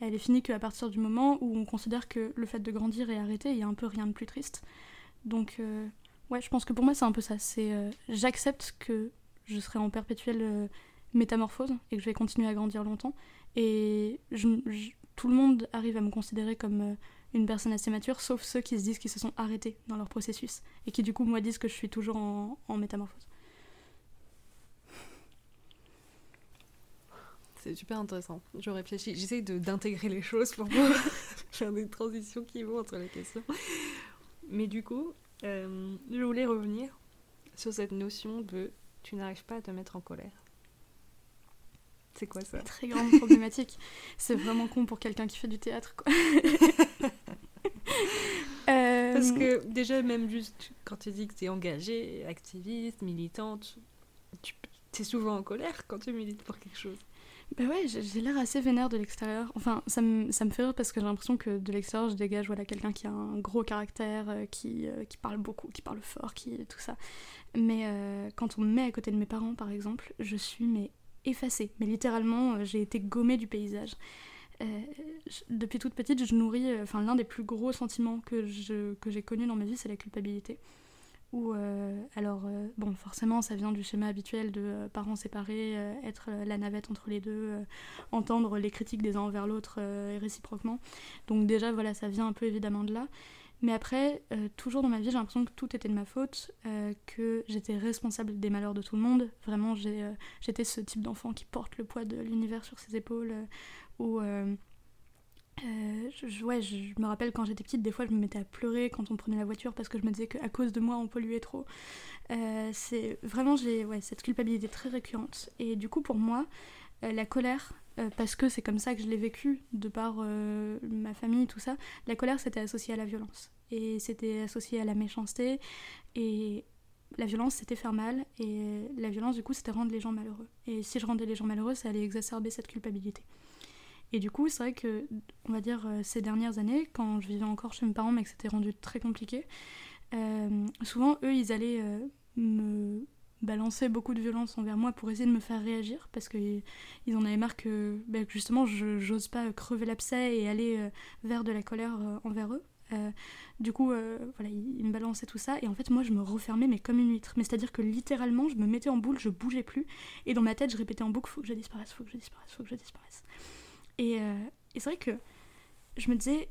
Elle est finie qu'à partir du moment où on considère que le fait de grandir est arrêté, il y a un peu rien de plus triste. Donc, euh, ouais, je pense que pour moi, c'est un peu ça. C'est euh, j'accepte que je serai en perpétuelle euh, métamorphose et que je vais continuer à grandir longtemps. Et tout le monde arrive à me considérer comme euh, une personne assez mature, sauf ceux qui se disent qu'ils se sont arrêtés dans leur processus et qui, du coup, moi, disent que je suis toujours en, métamorphose. C'est super intéressant. J'essaie d'intégrer les choses pour pouvoir (laughs) faire des transitions qui vont entre les questions. Mais du coup, euh, je voulais revenir sur cette notion de tu n'arrives pas à te mettre en colère. C'est quoi ça Très grande problématique. (laughs) C'est vraiment con pour quelqu'un qui fait du théâtre, quoi. (laughs) Euh, Parce que déjà, même juste quand tu dis que tu es engagée, activiste, militante, tu es souvent en colère quand tu milites pour quelque chose. Bah ouais, j'ai j'ai l'air assez vénère de l'extérieur. Enfin, ça me, ça me fait rire parce que j'ai l'impression que de l'extérieur, je dégage voilà, quelqu'un qui a un gros caractère, euh, qui, euh, qui parle beaucoup, qui parle fort, qui tout ça. Mais euh, quand on me met à côté de mes parents, par exemple, je suis mais effacée. Mais littéralement, euh, j'ai été gommée du paysage. Euh, depuis toute petite, je nourris, euh, enfin l'un des plus gros sentiments que que j'ai connus dans ma vie, c'est la culpabilité. Ou alors bon, forcément, ça vient du schéma habituel de parents séparés, être la navette entre les deux, entendre les critiques des uns envers l'autre et réciproquement. Donc déjà, voilà, ça vient un peu évidemment de là. Mais après, euh, toujours dans ma vie, j'ai l'impression que tout était de ma faute, euh, que j'étais responsable des malheurs de tout le monde. Vraiment, euh, j'étais ce type d'enfant qui porte le poids de l'univers sur ses épaules, euh, je, ouais, je, me rappelle quand j'étais petite, des fois je me mettais à pleurer quand on prenait la voiture parce que je me disais qu'à cause de moi on polluait trop. C'est vraiment j'ai ouais, cette culpabilité très récurrente. Et du coup pour moi, la colère, euh, parce que c'est comme ça que je l'ai vécu de par euh, ma famille, tout ça, la colère c'était associé à la violence. Et c'était associé à la méchanceté. Et la violence c'était faire mal. Et la violence du coup c'était rendre les gens malheureux. Et si je rendais les gens malheureux, ça allait exacerber cette culpabilité. Et du coup, c'est vrai que, on va dire, euh, ces dernières années, quand je vivais encore chez mes parents, mais que c'était rendu très compliqué, souvent, eux, ils allaient me balancer beaucoup de violence envers moi pour essayer de me faire réagir, parce qu'ils ils en avaient marre que, ben, justement, je j'ose pas crever l'abcès et aller euh, vers de la colère euh, envers eux. Euh, du coup, voilà, ils, me balançaient tout ça, et en fait, moi, je me refermais, mais comme une huître. Mais c'est-à-dire que littéralement, je me mettais en boule, je bougeais plus, et dans ma tête, je répétais en boucle faut que je disparaisse, faut que je disparaisse, faut que je disparaisse. Et, et c'est vrai que je me disais,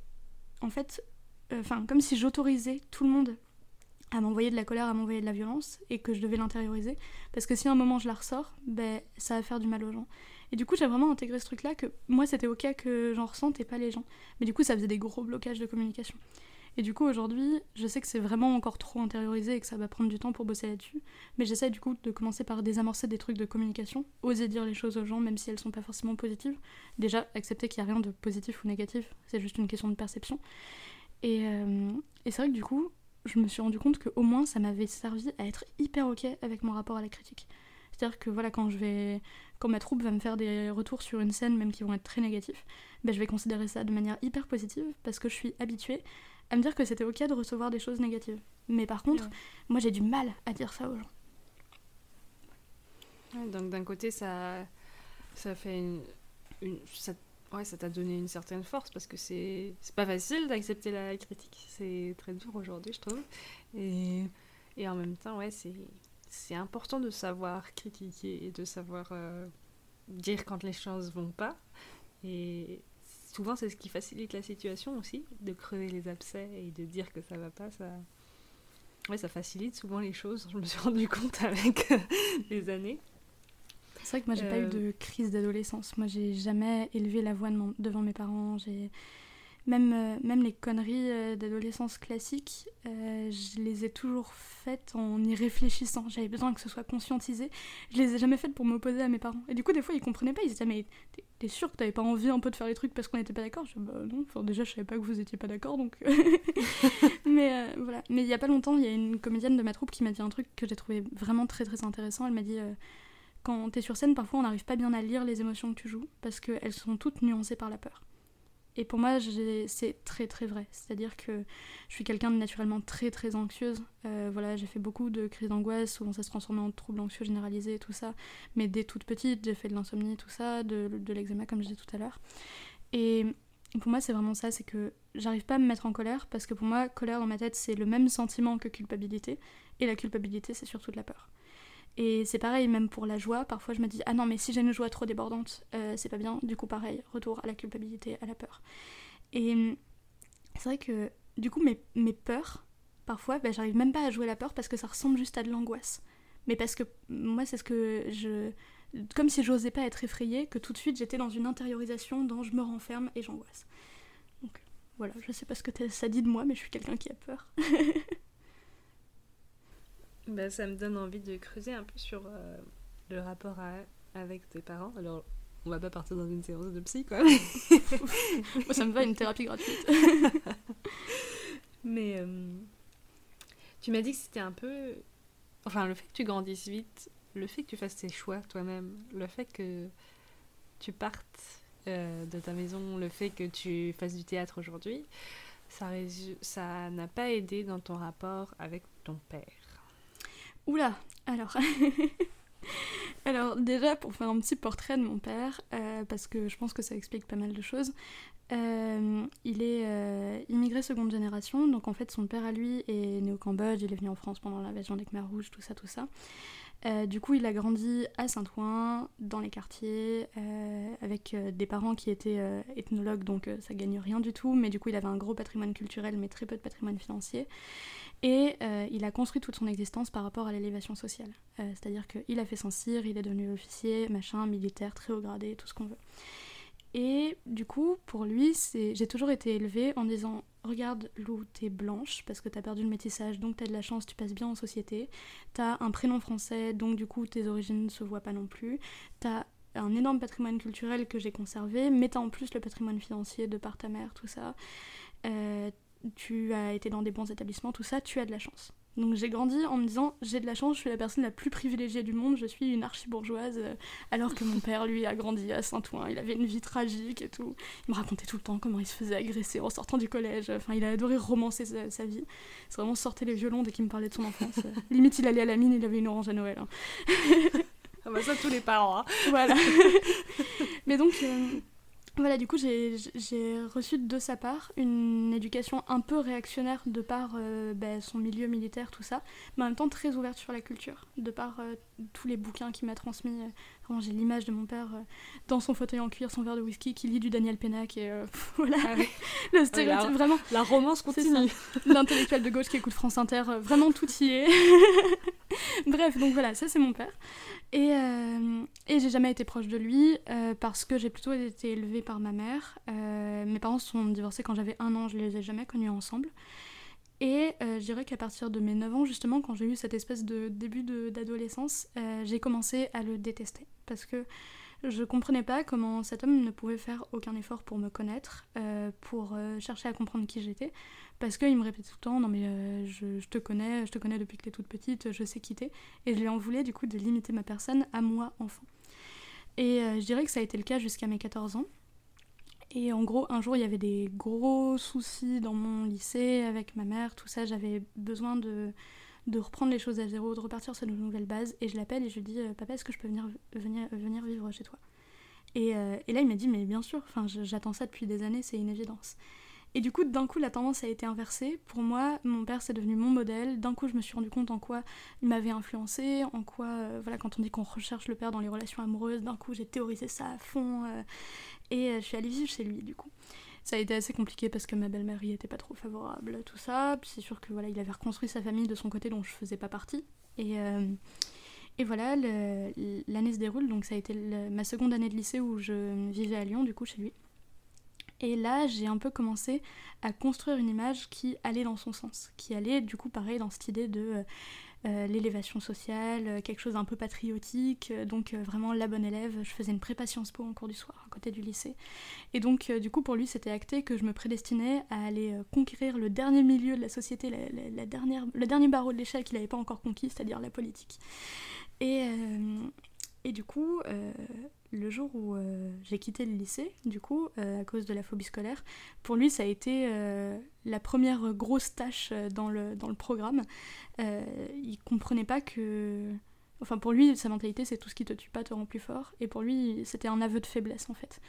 en fait, enfin, comme si j'autorisais tout le monde à m'envoyer de la colère, à m'envoyer de la violence, et que je devais l'intérioriser, parce que si à un moment je la ressors, ben, ça va faire du mal aux gens. Et du coup, j'ai vraiment intégré ce truc-là, que moi, c'était ok que j'en ressente et pas les gens. Mais du coup, ça faisait des gros blocages de communication. Et du coup, aujourd'hui, je sais que c'est vraiment encore trop intériorisé et que ça va prendre du temps pour bosser là-dessus. Mais j'essaie du coup de commencer par désamorcer des trucs de communication, oser dire les choses aux gens, même si elles sont pas forcément positives. Déjà, accepter qu'il n'y a rien de positif ou négatif, c'est juste une question de perception. Et, euh, et c'est vrai que du coup, je me suis rendu compte qu'au moins ça m'avait servi à être hyper ok avec mon rapport à la critique. C'est-à-dire que voilà, quand je vais, quand ma troupe va me faire des retours sur une scène, même qui vont être très négatifs, ben, je vais considérer ça de manière hyper positive parce que je suis habituée à me dire que c'était ok de recevoir des choses négatives. Mais par contre, Ouais. moi j'ai du mal à dire ça aux gens. Ouais, donc d'un côté, ça, ça fait une, une- ça, ouais, ça t'a donné une certaine force parce que c'est, pas facile d'accepter la critique. C'est très dur aujourd'hui, je trouve. Et, et en même temps, ouais, c'est, important de savoir critiquer et de savoir euh, dire quand les choses vont pas. Et souvent, c'est ce qui facilite la situation aussi, de crever les abcès et de dire que ça va pas. Ça, ouais, ça facilite souvent les choses. Je me suis (laughs) rendu compte avec les années. C'est vrai que moi j'ai pas Euh, eu de crise d'adolescence. Moi j'ai jamais élevé la voix de mon- devant mes parents. J'ai même euh, même les conneries euh, d'adolescence classiques, euh, je les ai toujours faites en y réfléchissant. J'avais besoin que ce soit conscientisé. Je les ai jamais faites pour m'opposer à mes parents. Et du coup des fois ils comprenaient pas. Ils disaient mais t'es- t'es sûr que t'avais pas envie un peu de faire les trucs parce qu'on n'était pas d'accord? Je dis bah non. Enfin déjà je savais pas que vous étiez pas d'accord donc. (laughs) (laughs) mais euh, voilà. Mais il y a pas longtemps il y a une comédienne de ma troupe qui m'a dit un truc que j'ai trouvé vraiment très très intéressant. Elle m'a dit euh, quand t'es sur scène, parfois on n'arrive pas bien à lire les émotions que tu joues parce qu'elles sont toutes nuancées par la peur. Et pour moi, c'est très très vrai. C'est-à-dire que je suis quelqu'un de naturellement très très anxieuse. Euh, voilà, j'ai fait beaucoup de crises d'angoisse, souvent ça se transformait en troubles anxieux généralisés tout ça. Mais dès toute petite, j'ai fait de l'insomnie, tout ça, de, de l'eczéma comme je disais tout à l'heure. Et pour moi, c'est vraiment ça, c'est que j'arrive pas à me mettre en colère parce que pour moi, colère dans ma tête, c'est le même sentiment que culpabilité. Et la culpabilité, c'est surtout de la peur. Et c'est pareil, même pour la joie, parfois je me dis, ah non, mais si j'ai une joie trop débordante, euh, c'est pas bien. Du coup, pareil, retour à la culpabilité, à la peur. Et hum, c'est vrai que, du coup, mes, mes peurs, parfois, ben, j'arrive même pas à jouer la peur parce que ça ressemble juste à de l'angoisse. Mais parce que moi, c'est ce que je. Comme si j'osais pas être effrayée, que tout de suite j'étais dans une intériorisation dont je me renferme et j'angoisse. Donc voilà, je sais pas ce que ça dit de moi, mais je suis quelqu'un qui a peur. (laughs) Bah, ça me donne envie de creuser un peu sur euh, le rapport avec tes parents. Alors, on va pas partir dans une séance de psy, quoi. (laughs) Moi, ça me va une thérapie gratuite. (laughs) Mais euh, tu m'as dit que c'était un peu. Enfin, le fait que tu grandisses vite, le fait que tu fasses tes choix toi-même, le fait que tu partes euh, de ta maison, le fait que tu fasses du théâtre aujourd'hui, ça n'a pas aidé dans ton rapport avec ton père. Oula, (laughs) alors. déjà, pour faire un petit portrait de mon père, euh, parce que je pense que ça explique pas mal de choses, euh, il est euh, immigré seconde génération, donc en fait, son père à lui est né au Cambodge, il est venu en France pendant l'invasion des Khmer Rouges, tout ça, tout ça. du coup, il a grandi à Saint-Ouen, dans les quartiers, avec des parents qui étaient ethnologues, donc ça gagne rien du tout, mais du coup, il avait un gros patrimoine culturel, mais très peu de patrimoine financier. Et euh, il a construit toute son existence par rapport à l'élévation sociale. Euh, c'est-à-dire qu'il a fait son cire, il est devenu officier, machin, militaire, très haut gradé, tout ce qu'on veut. Et du coup, pour lui, j'ai toujours été élevée en disant Regarde, Lou, t'es blanche parce que t'as perdu le métissage, donc t'as de la chance, tu passes bien en société. T'as un prénom français, donc du coup, tes origines ne se voient pas non plus. T'as un énorme patrimoine culturel que j'ai conservé, mais t'as en plus le patrimoine financier de par ta mère, tout ça. Euh, tu as été dans des bons établissements, tout ça, tu as de la chance. Donc j'ai grandi en me disant j'ai de la chance, je suis la personne la plus privilégiée du monde, je suis une archi-bourgeoise, euh, alors que mon père, lui, a grandi à Saint-Ouen, il avait une vie tragique et tout. Il me racontait tout le temps comment il se faisait agresser en sortant du collège, enfin il a adoré romancer sa, vie. C'est vraiment sortait les violons dès qu'il me parlait de son enfance. (laughs) Limite il allait à la mine, il avait une orange à Noël. Hein. ah bah ça tous les parents. Hein. Voilà. (laughs) Mais donc... Euh, voilà, du coup, j'ai reçu de sa part une éducation un peu réactionnaire de par euh, ben, son milieu militaire, tout ça, mais en même temps très ouverte sur la culture, de par euh, tous les bouquins qu'il m'a transmis. Euh, j'ai l'image de mon père dans son fauteuil en cuir, son verre de whisky, qui lit du Daniel Pennac, et (laughs) voilà, ah (laughs) le stéréotype, vraiment. La romance continue. (laughs) L'intellectuel de gauche qui écoute France Inter, vraiment tout y est. Bref, donc voilà, ça c'est mon père. Et, euh, et j'ai jamais été proche de lui euh, parce que j'ai plutôt été élevée par ma mère. Euh, mes parents sont divorcés quand j'avais un an, je les ai jamais connus ensemble. Et je dirais qu'à partir de mes 9 ans, justement, quand j'ai eu cette espèce de début d'adolescence, j'ai commencé à le détester. Parce que je comprenais pas comment cet homme ne pouvait faire aucun effort pour me connaître, pour chercher à comprendre qui j'étais, parce qu'il me répétait tout le temps non mais euh, je, te connais, je te connais depuis que t'es toute petite, je sais qui t'es, et je lui en voulais du coup de limiter ma personne à moi enfant. Et je dirais que ça a été le cas jusqu'à mes 14 ans. Et en gros, un jour, il y avait des gros soucis dans mon lycée avec ma mère, tout ça. J'avais besoin de, de reprendre les choses à zéro, de repartir sur de nouvelles bases. Et je l'appelle et je lui dis euh, Papa, est-ce que je peux venir, venir, venir vivre chez toi? Et, euh, et, là, il m'a dit Mais bien sûr, j'attends ça depuis des années, c'est une évidence. Et du coup, d'un coup, la tendance a été inversée. Pour moi, mon père, c'est devenu mon modèle. D'un coup, je me suis rendu compte en quoi il m'avait influencé, en quoi, euh, voilà, quand on dit qu'on recherche le père dans les relations amoureuses, d'un coup, j'ai théorisé ça à fond. et je suis allée vivre chez lui, du coup. Ça a été assez compliqué parce que ma belle-mère y était pas trop favorable, tout ça. c'est sûr que voilà, il avait reconstruit sa famille de son côté dont je faisais pas partie. Et, euh, et voilà, l'année se déroule, donc ça a été ma seconde année de lycée où je vivais à Lyon, du coup, chez lui. Et là, j'ai un peu commencé à construire une image qui allait dans son sens, qui allait du coup pareil dans cette idée de euh, euh, l'élévation sociale, euh, quelque chose un peu patriotique, donc vraiment la bonne élève. Je faisais une prépa Sciences Po en cours du soir à côté du lycée. Et donc du coup pour lui c'était acté que je me prédestinais à aller conquérir le dernier milieu de la société, la, dernière, le dernier barreau de l'échelle qu'il n'avait pas encore conquis, c'est-à-dire la politique. Et, et du coup, euh, le jour où euh, j'ai quitté le lycée, du coup, euh, à cause de la phobie scolaire, pour lui, ça a été la première grosse tâche dans le, dans le programme. il comprenait pas que. Enfin, pour lui, sa mentalité, c'est tout ce qui te tue pas te rend plus fort. Et pour lui, c'était un aveu de faiblesse, en fait.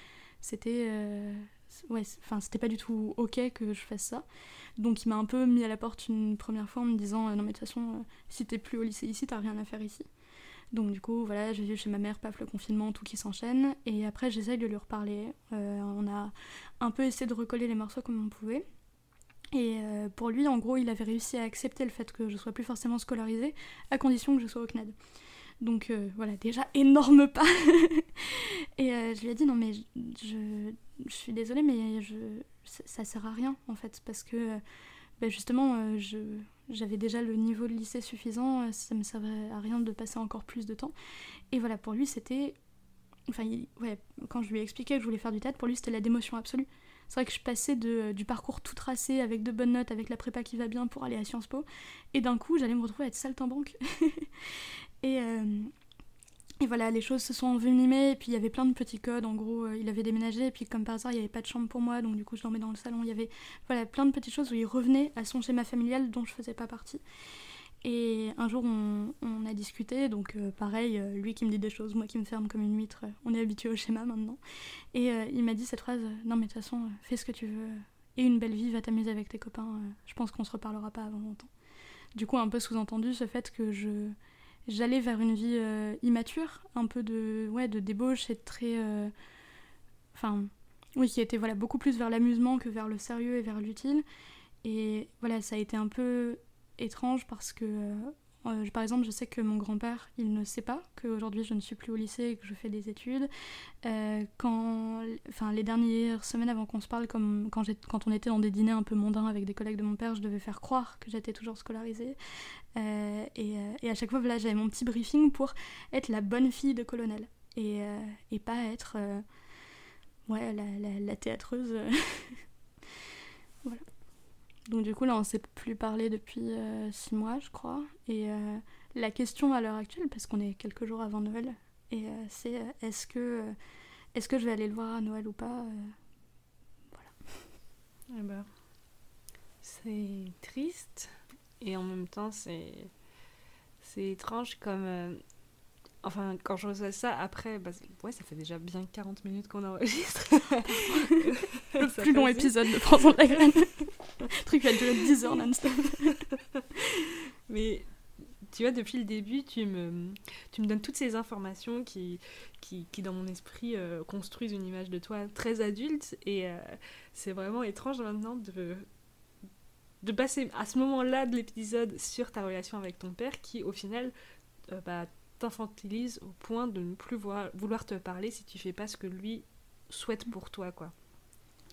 C'était. Ouais, enfin, c'était pas du tout ok que je fasse ça. Donc, il m'a un peu mis à la porte une première fois en me disant Non, mais de toute façon, si t'es plus au lycée ici, t'as rien à faire ici. Donc du coup, voilà, j'ai vu chez ma mère, paf, le confinement, tout qui s'enchaîne. Et après, j'essaye de lui reparler. Euh, on a un peu essayé de recoller les morceaux comme on pouvait. Et euh, pour lui, en gros, il avait réussi à accepter le fait que je sois plus forcément scolarisée, à condition que je sois au CNED. Donc euh, voilà, déjà énorme pas. (laughs) et je lui ai dit non mais je, je suis désolée mais je, ça, ça, sert à rien en fait parce que ben justement je, j'avais déjà le niveau de lycée suffisant, euh, ça me servait à rien de passer encore plus de temps. Et voilà, pour lui, c'était. Enfin, ouais, quand je lui ai expliqué que je voulais faire du théâtre, pour lui, c'était la démotion absolue. C'est vrai que je passais de, euh, du parcours tout tracé, avec de bonnes notes, avec la prépa qui va bien pour aller à Sciences Po, et d'un coup, j'allais me retrouver à être saltimbanque. (laughs) et, euh, et voilà, les choses se sont envenimées, et puis il y avait plein de petits codes. En gros, euh, il avait déménagé, et puis comme par hasard, il n'y avait pas de chambre pour moi, donc du coup, je dormais dans le salon. Il y avait voilà, plein de petites choses où il revenait à son schéma familial dont je faisais pas partie. Et un jour, on, a discuté, donc euh, pareil, euh, lui qui me dit des choses, moi qui me ferme comme une huître, on est habitué au schéma maintenant. Et il m'a dit cette phrase Non, mais de toute façon, fais ce que tu veux, et une belle vie, va t'amuser avec tes copains, je pense qu'on se reparlera pas avant longtemps. Du coup, un peu sous-entendu ce fait que je j'allais vers une vie euh, immature, un peu de, ouais, de débauche et très. Euh, enfin, oui, qui était voilà, beaucoup plus vers l'amusement que vers le sérieux et vers l'utile. Et voilà, ça a été un peu étrange parce que euh, par exemple, je sais que mon grand-père, il ne sait pas qu'aujourd'hui je ne suis plus au lycée et que je fais des études. Euh, quand, enfin, les dernières semaines avant qu'on se parle, comme quand, on était dans des dîners un peu mondains avec des collègues de mon père, je devais faire croire que j'étais toujours scolarisée. Euh, et, à chaque fois, voilà, j'avais mon petit briefing pour être la bonne fille de colonel et, pas être ouais, la, la théâtreuse. (laughs) voilà. Donc du coup là on s'est plus parlé depuis euh, six mois je crois. Et euh, la question à l'heure actuelle, parce qu'on est quelques jours avant Noël, et euh, c'est est-ce que est-ce que je vais aller le voir à Noël ou pas Voilà. Eh ben, c'est triste et en même temps c'est étrange comme Enfin, quand je reçois ça, après, bah, ouais, ça fait déjà bien 40 minutes qu'on enregistre. (laughs) le plus long épisode de Prends la graine. le truc va durer 10 heures non-stop. (laughs) Mais tu vois, depuis le début, tu me, tu me donnes toutes ces informations qui, qui, qui dans mon esprit, euh, construisent une image de toi très adulte. Et euh, c'est vraiment étrange maintenant de, de passer à ce moment-là de l'épisode sur ta relation avec ton père qui, au final, euh, bah, t'infantilise au point de ne plus vouloir te parler si tu fais pas ce que lui souhaite pour toi, quoi.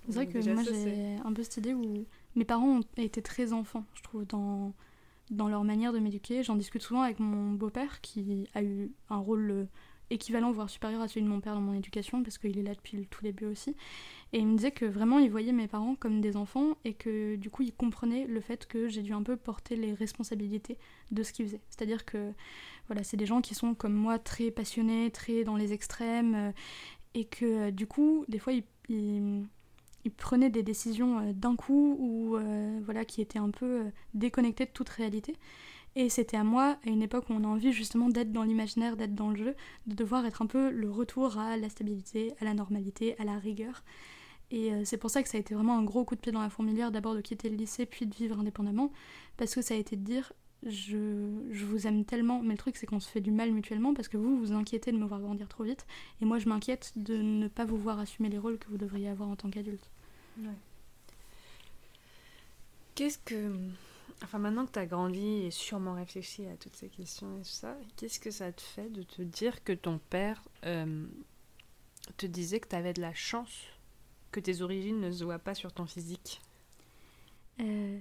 C'est vrai que moi j'ai un peu cette idée où mes parents ont été très enfants, je trouve, dans, dans leur manière de m'éduquer. J'en discute souvent avec mon beau-père qui a eu un rôle euh, équivalent, voire supérieur à celui de mon père dans mon éducation, parce qu'il est là depuis le tout début aussi. Et il me disait que vraiment il voyait mes parents comme des enfants et que du coup il comprenait le fait que j'ai dû un peu porter les responsabilités de ce qu'ils faisaient. C'est-à-dire que voilà, c'est des gens qui sont comme moi très passionnés, très dans les extrêmes, euh, et que euh, du coup, des fois, ils, prenaient des décisions euh, d'un coup ou voilà, qui étaient un peu déconnectées de toute réalité. Et c'était à moi, à une époque où on a envie justement d'être dans l'imaginaire, d'être dans le jeu, de devoir être un peu le retour à la stabilité, à la normalité, à la rigueur. Et c'est pour ça que ça a été vraiment un gros coup de pied dans la fourmilière, d'abord de quitter le lycée, puis de vivre indépendamment, parce que ça a été de dire, je, vous aime tellement, mais le truc c'est qu'on se fait du mal mutuellement parce que vous vous inquiétez de me voir grandir trop vite et moi je m'inquiète de ne pas vous voir assumer les rôles que vous devriez avoir en tant qu'adulte. Qu'est-ce que. Enfin, maintenant que tu as grandi et sûrement réfléchi à toutes ces questions et tout ça, qu'est-ce que ça te fait de te dire que ton père euh, te disait que tu avais de la chance que tes origines ne se voient pas sur ton physique? Euh,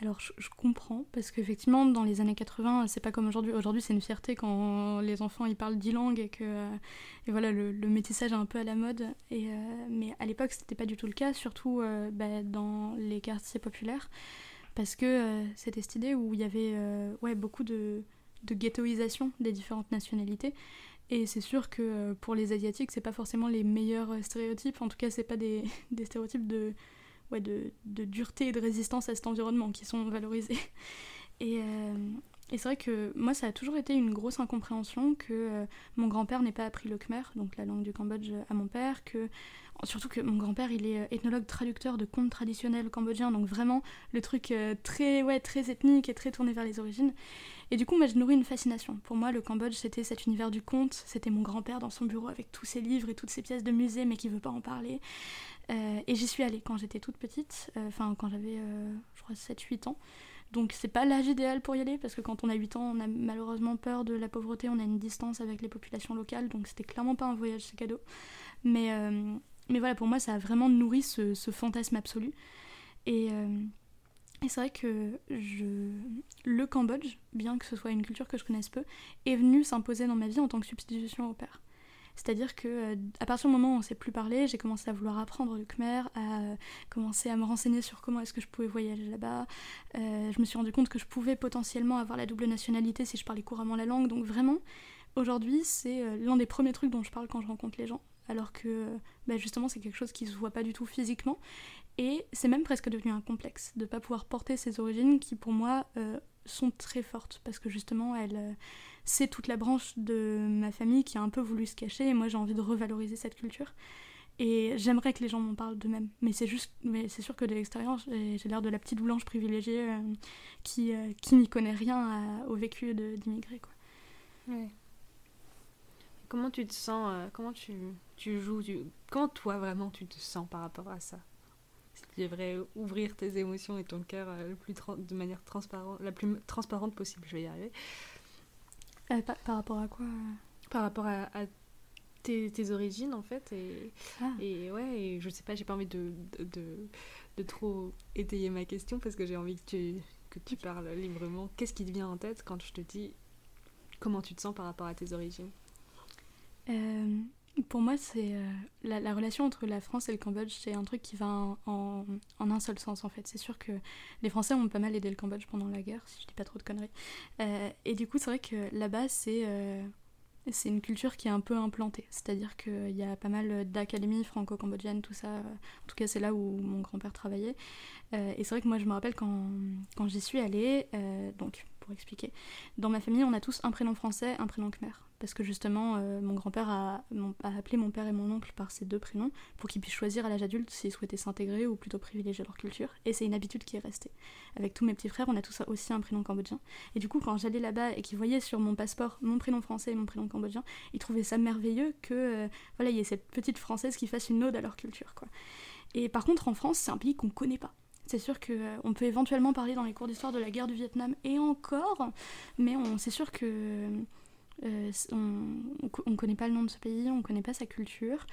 alors je, comprends, parce qu'effectivement dans les années 80, c'est pas comme aujourd'hui. Aujourd'hui c'est une fierté quand les enfants ils parlent dix langues et que euh, et voilà, le, métissage est un peu à la mode. Et, mais à l'époque c'était pas du tout le cas, surtout bah, dans les quartiers populaires, parce que c'était cette idée où il y avait ouais, beaucoup de, de ghettoisation des différentes nationalités. Et c'est sûr que euh, pour les Asiatiques, c'est pas forcément les meilleurs euh, stéréotypes. En tout cas, c'est pas des, (laughs) des stéréotypes de, ouais, de, de, dureté et de résistance à cet environnement qui sont valorisés. (laughs) Et, euh, et c'est vrai que moi, ça a toujours été une grosse incompréhension que euh, mon grand-père n'ait pas appris le khmer, donc la langue du Cambodge, à mon père, que surtout que mon grand-père, il est euh, ethnologue traducteur de contes traditionnels cambodgiens, donc vraiment le truc euh, très, ouais, très ethnique et très tourné vers les origines. Et du coup, moi, je nourris une fascination. Pour moi, le Cambodge, c'était cet univers du conte, c'était mon grand-père dans son bureau avec tous ses livres et toutes ses pièces de musée, mais qui veut pas en parler. Euh, et j'y suis allée quand j'étais toute petite, enfin quand j'avais, je crois, 7-8 ans. Donc c'est pas l'âge idéal pour y aller parce que quand on a 8 ans, on a malheureusement peur de la pauvreté, on a une distance avec les populations locales, donc c'était clairement pas un voyage cadeau. Mais, mais voilà, pour moi, ça a vraiment nourri ce, fantasme absolu. Et, euh, et c'est vrai que je... le Cambodge, bien que ce soit une culture que je connaisse peu, est venu s'imposer dans ma vie en tant que substitution au père. C'est-à-dire que euh, à partir du moment où on ne sait plus parler, j'ai commencé à vouloir apprendre le khmer, à euh, commencer à me renseigner sur comment est-ce que je pouvais voyager là-bas. Je me suis rendu compte que je pouvais potentiellement avoir la double nationalité si je parlais couramment la langue. Donc vraiment, aujourd'hui, c'est l'un des premiers trucs dont je parle quand je rencontre les gens. Alors que bah, justement, c'est quelque chose qui se voit pas du tout physiquement. Et c'est même presque devenu un complexe de ne pas pouvoir porter ces origines qui, pour moi, sont très fortes. Parce que justement, elles c'est toute la branche de ma famille qui a un peu voulu se cacher et moi j'ai envie de revaloriser cette culture. Et j'aimerais que les gens m'en parlent d'eux-mêmes. Mais c'est juste, mais c'est sûr que de l'extérieur, j'ai l'air de la petite blanche privilégiée euh, qui, euh, qui n'y connaît rien au vécu d'immigrés. quoi. Ouais. Comment tu te sens euh, Comment tu, tu joues tu... Comment toi vraiment tu te sens par rapport à ça? Tu devrais ouvrir tes émotions et ton cœur le plus de manière transparente, la plus transparente possible, je vais y arriver. Euh, par, par, rapport à quoi? Par rapport à, à tes, tes, origines en fait et, ah. et ouais et je sais pas j'ai pas envie de, de, de, de, trop étayer ma question parce que j'ai envie que tu, que tu parles librement. Qu'est-ce qui te vient en tête quand je te dis comment tu te sens par rapport à tes origines? Euh, pour moi, c'est euh, la, la, relation entre la France et le Cambodge, c'est un truc qui va en, un seul sens en fait. C'est sûr que les Français ont pas mal aidé le Cambodge pendant la guerre, si je dis pas trop de conneries. Euh, et du coup, c'est vrai que là-bas, c'est euh, c'est une culture qui est un peu implantée. C'est-à-dire qu'il y a pas mal d'académies franco-cambodgiennes, tout ça. En tout cas, c'est là où mon grand-père travaillait. et c'est vrai que moi, je me rappelle quand, quand j'y suis allée, donc expliquer, dans ma famille, on a tous un prénom français, un prénom khmer parce que justement euh, mon grand-père a, a, appelé mon père et mon oncle par ces deux prénoms pour qu'ils puissent choisir à l'âge adulte s'ils souhaitaient s'intégrer ou plutôt privilégier leur culture. Et c'est une habitude qui est restée. Avec tous mes petits frères, on a tous aussi un prénom cambodgien. Et du coup, quand j'allais là-bas et qu'ils voyaient sur mon passeport mon prénom français et mon prénom cambodgien, ils trouvaient ça merveilleux que euh, voilà, il y ait cette petite française qui fasse une ode à leur culture. Quoi. Et par contre, en France, c'est un pays qu'on connaît pas. C'est sûr qu'on euh, peut éventuellement parler dans les cours d'histoire de la guerre du Vietnam et encore, mais c'est sûr que euh, on ne connaît pas le nom de ce pays, on ne connaît pas sa culture,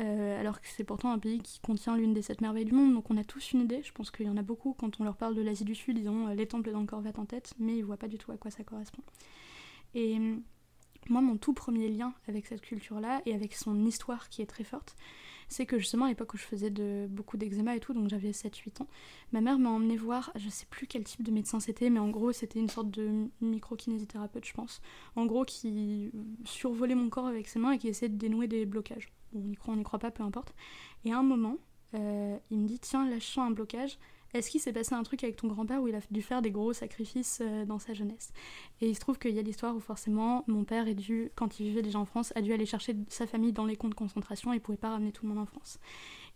euh, alors que c'est pourtant un pays qui contient l'une des sept merveilles du monde, donc on a tous une idée. Je pense qu'il y en a beaucoup, quand on leur parle de l'Asie du Sud, ils ont les temples d'Angkor en tête, mais ils voient pas du tout à quoi ça correspond. Et moi, mon tout premier lien avec cette culture-là, et avec son histoire qui est très forte, c'est que justement à l'époque où je faisais de, beaucoup d'eczéma et tout, donc j'avais 7-8 ans, ma mère m'a emmené voir, je sais plus quel type de médecin c'était, mais en gros c'était une sorte de micro-kinésithérapeute je pense, en gros qui survolait mon corps avec ses mains et qui essayait de dénouer des blocages. on y croit, on n'y croit pas, peu importe. Et à un moment, euh, il me dit tiens sens un blocage est-ce qu'il s'est passé un truc avec ton grand-père où il a dû faire des gros sacrifices euh, dans sa jeunesse? Et il se trouve qu'il y a l'histoire où forcément mon père est dû, quand il vivait déjà en France, a dû aller chercher sa famille dans les camps de concentration et pouvait pas ramener tout le monde en France.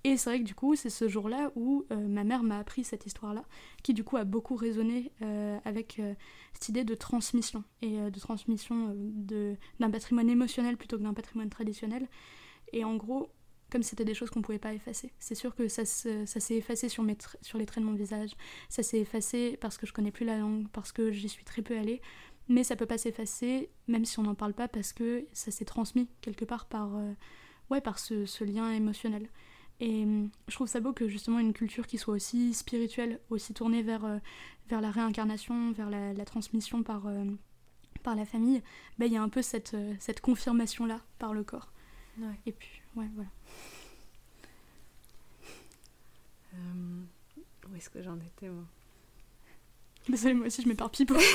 Et c'est vrai que du coup, c'est ce jour-là où euh, ma mère m'a appris cette histoire-là, qui du coup a beaucoup résonné euh, avec cette idée de transmission, et de transmission d'un patrimoine émotionnel plutôt que d'un patrimoine traditionnel. Et en gros, comme c'était des choses qu'on pouvait pas effacer. C'est sûr que ça, s'est effacé sur, mes sur les traits de mon visage, ça s'est effacé parce que je connais plus la langue, parce que j'y suis très peu allée, mais ça peut pas s'effacer, même si on n'en parle pas, parce que ça s'est transmis quelque part par, euh, ouais, par ce, lien émotionnel. Et hum, je trouve ça beau que justement une culture qui soit aussi spirituelle, aussi tournée vers, euh, vers la réincarnation, vers la, transmission par, euh, par la famille, bah, il y a un peu cette, cette confirmation-là par le corps. Ouais. Et puis, ouais, voilà. Euh, où est-ce que j'en étais, moi? Désolée, moi aussi je m'éparpille beaucoup. (laughs)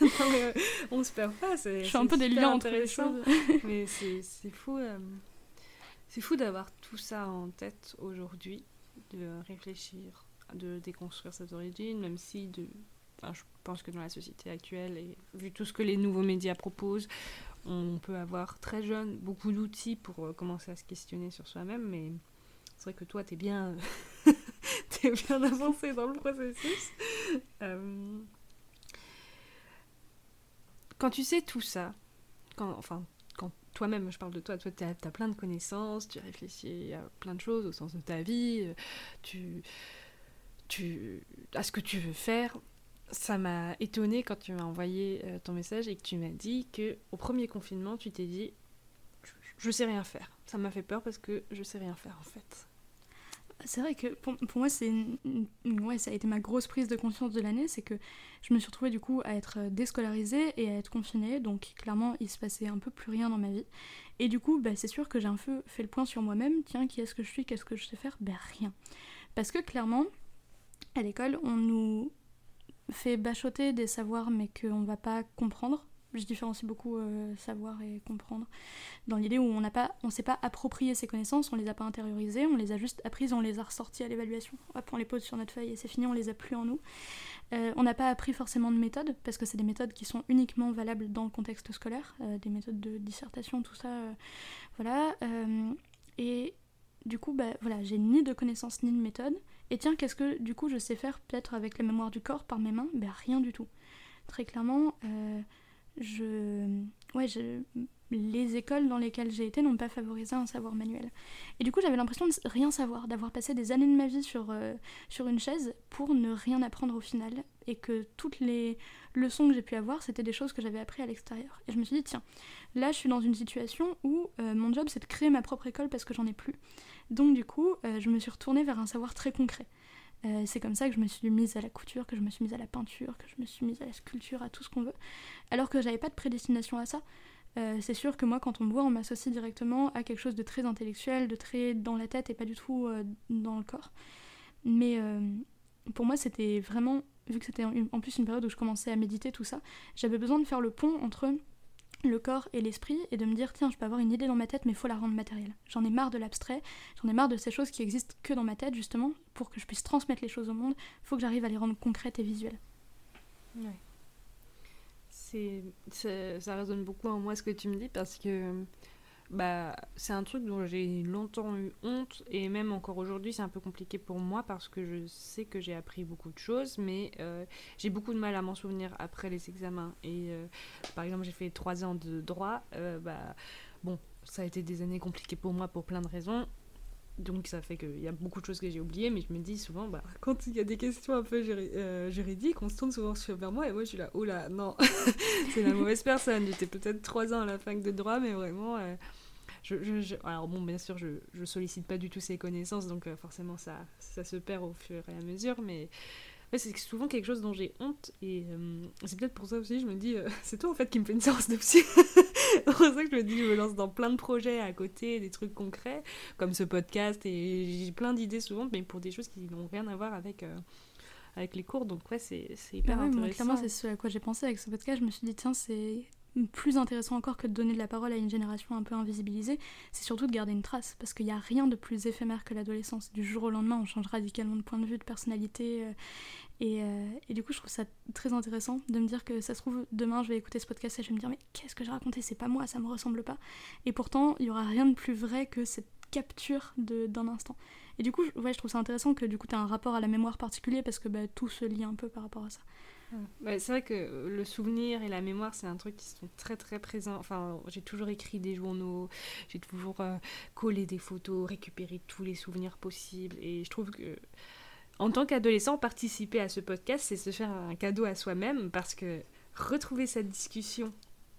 Non, mais, euh, on se perd pas. c'est- Je fais un peu des liens entre les intéressant. choses. (laughs) (laughs) Mais c'est c'est fou. euh, c'est fou d'avoir tout ça en tête aujourd'hui, de réfléchir, de déconstruire cette origine, même si de, enfin, je pense que dans la société actuelle, et vu tout ce que les nouveaux médias proposent, on peut avoir très jeune beaucoup d'outils pour euh, commencer à se questionner sur soi-même, mais c'est vrai que toi, t'es bien, (laughs) bien avancé dans le processus. Euh, quand tu sais tout ça, quand, enfin, quand toi-même, je parle de toi, toi, tu as, plein de connaissances, tu réfléchis à plein de choses au sens de ta vie, euh, tu, tu, à ce que tu veux faire. Ça m'a étonné quand tu m'as envoyé euh, ton message et que tu m'as dit que au premier confinement, tu t'es dit je, sais rien faire. Ça m'a fait peur parce que je sais rien faire en fait. C'est vrai que pour, moi, c'est ouais, ça a été ma grosse prise de conscience de l'année, c'est que je me suis retrouvée du coup à être déscolarisée et à être confinée, donc clairement il se passait un peu plus rien dans ma vie. Et du coup, bah, c'est sûr que j'ai un peu fait le point sur moi-même, tiens, qui est-ce que je suis, qu'est-ce que je sais faire? Ben rien. Parce que clairement, à l'école, on nous fait bachoter des savoirs mais qu'on va pas comprendre. Je différencie beaucoup euh, savoir et comprendre dans l'idée où on n'a pas, on s'est pas approprié ces connaissances, on les a pas intériorisées, on les a juste apprises, on les a ressorties à l'évaluation. Hop, on les pose sur notre feuille et c'est fini, on les a plus en nous. Euh, on n'a pas appris forcément de méthodes parce que c'est des méthodes qui sont uniquement valables dans le contexte scolaire, euh, des méthodes de dissertation, tout ça, voilà. et du coup, bah, voilà, j'ai ni de connaissances ni de méthode. Et tiens, qu'est-ce que du coup je sais faire peut-être avec la mémoire du corps par mes mains? Ben rien du tout. Très clairement, euh, je, ouais, les écoles dans lesquelles j'ai été n'ont pas favorisé un savoir manuel. Et du coup, j'avais l'impression de rien savoir, d'avoir passé des années de ma vie sur, euh, sur une chaise pour ne rien apprendre au final. Et que toutes les leçons que j'ai pu avoir, c'était des choses que j'avais appris à l'extérieur. Et je me suis dit, tiens, là, je suis dans une situation où euh, mon job, c'est de créer ma propre école parce que j'en ai plus. Donc, du coup, euh, je me suis retournée vers un savoir très concret. Euh, c'est comme ça que je me suis mise à la couture, que je me suis mise à la peinture, que je me suis mise à la sculpture, à tout ce qu'on veut. Alors que j'avais pas de prédestination à ça. Euh, c'est sûr que moi, quand on me voit, on m'associe directement à quelque chose de très intellectuel, de très dans la tête et pas du tout dans le corps. Mais pour moi, c'était vraiment, vu que c'était en plus une période où je commençais à méditer tout ça, j'avais besoin de faire le pont entre le corps et l'esprit et de me dire tiens je peux avoir une idée dans ma tête mais il faut la rendre matérielle. J'en ai marre de l'abstrait, j'en ai marre de ces choses qui existent que dans ma tête justement pour que je puisse transmettre les choses au monde, il faut que j'arrive à les rendre concrètes et visuelles. C'est, c'est- ça résonne beaucoup en moi ce que tu me dis parce que bah, c'est un truc dont j'ai longtemps eu honte et même encore aujourd'hui c'est un peu compliqué pour moi parce que je sais que j'ai appris beaucoup de choses mais euh, j'ai beaucoup de mal à m'en souvenir après les examens. Et euh, par exemple j'ai fait trois ans de droit euh, bah, bon ça a été des années compliquées pour moi pour plein de raisons donc ça fait qu'il y a beaucoup de choses que j'ai oubliées, mais je me dis souvent, bah, quand il y a des questions un peu euh, juridiques, on se tourne souvent vers moi et moi je suis là, oh là, non, (laughs) c'est la mauvaise personne. J'étais peut-être trois ans à la fac de droit, mais vraiment, euh, alors bon, bien sûr, je, je sollicite pas du tout ces connaissances, donc euh, forcément ça, ça se perd au fur et à mesure, mais ouais, c'est souvent quelque chose dont j'ai honte et euh, c'est peut-être pour ça aussi, je me dis, euh, (laughs) c'est toi en fait qui me fait une séance de psy. (laughs) c'est pour ça que je me dis, je me lance dans plein de projets à côté, des trucs concrets comme ce podcast et j'ai plein d'idées souvent mais pour des choses qui n'ont rien à voir avec euh, avec les cours donc ouais c'est hyper ouais, intéressant clairement, c'est ce à quoi j'ai pensé avec ce podcast. Je me suis dit, tiens, c'est plus intéressant encore que de donner de la parole à une génération un peu invisibilisée, c'est surtout de garder une trace, parce qu'il n'y a rien de plus éphémère que l'adolescence. Du jour au lendemain, on change radicalement de point de vue, de personnalité, euh, et, euh, et du coup, je trouve ça très intéressant de me dire que ça se trouve, demain, je vais écouter ce podcast et je vais me dire, mais qu'est-ce que j'ai raconté? C'est pas moi, ça me ressemble pas. Et pourtant, il y aura rien de plus vrai que cette capture d'un instant. Et du coup, je- ouais, je trouve ça intéressant que du coup, tu as un rapport à la mémoire particulier, parce que bah, tout se lie un peu par rapport à ça. Ouais, c'est vrai que euh, le souvenir et la mémoire, c'est un truc qui sont très très présents. Enfin, j'ai toujours écrit des journaux, j'ai toujours euh, collé des photos, récupéré tous les souvenirs possibles. Et je trouve que, en tant qu'adolescent, participer à ce podcast, c'est se faire un cadeau à soi-même parce que retrouver cette discussion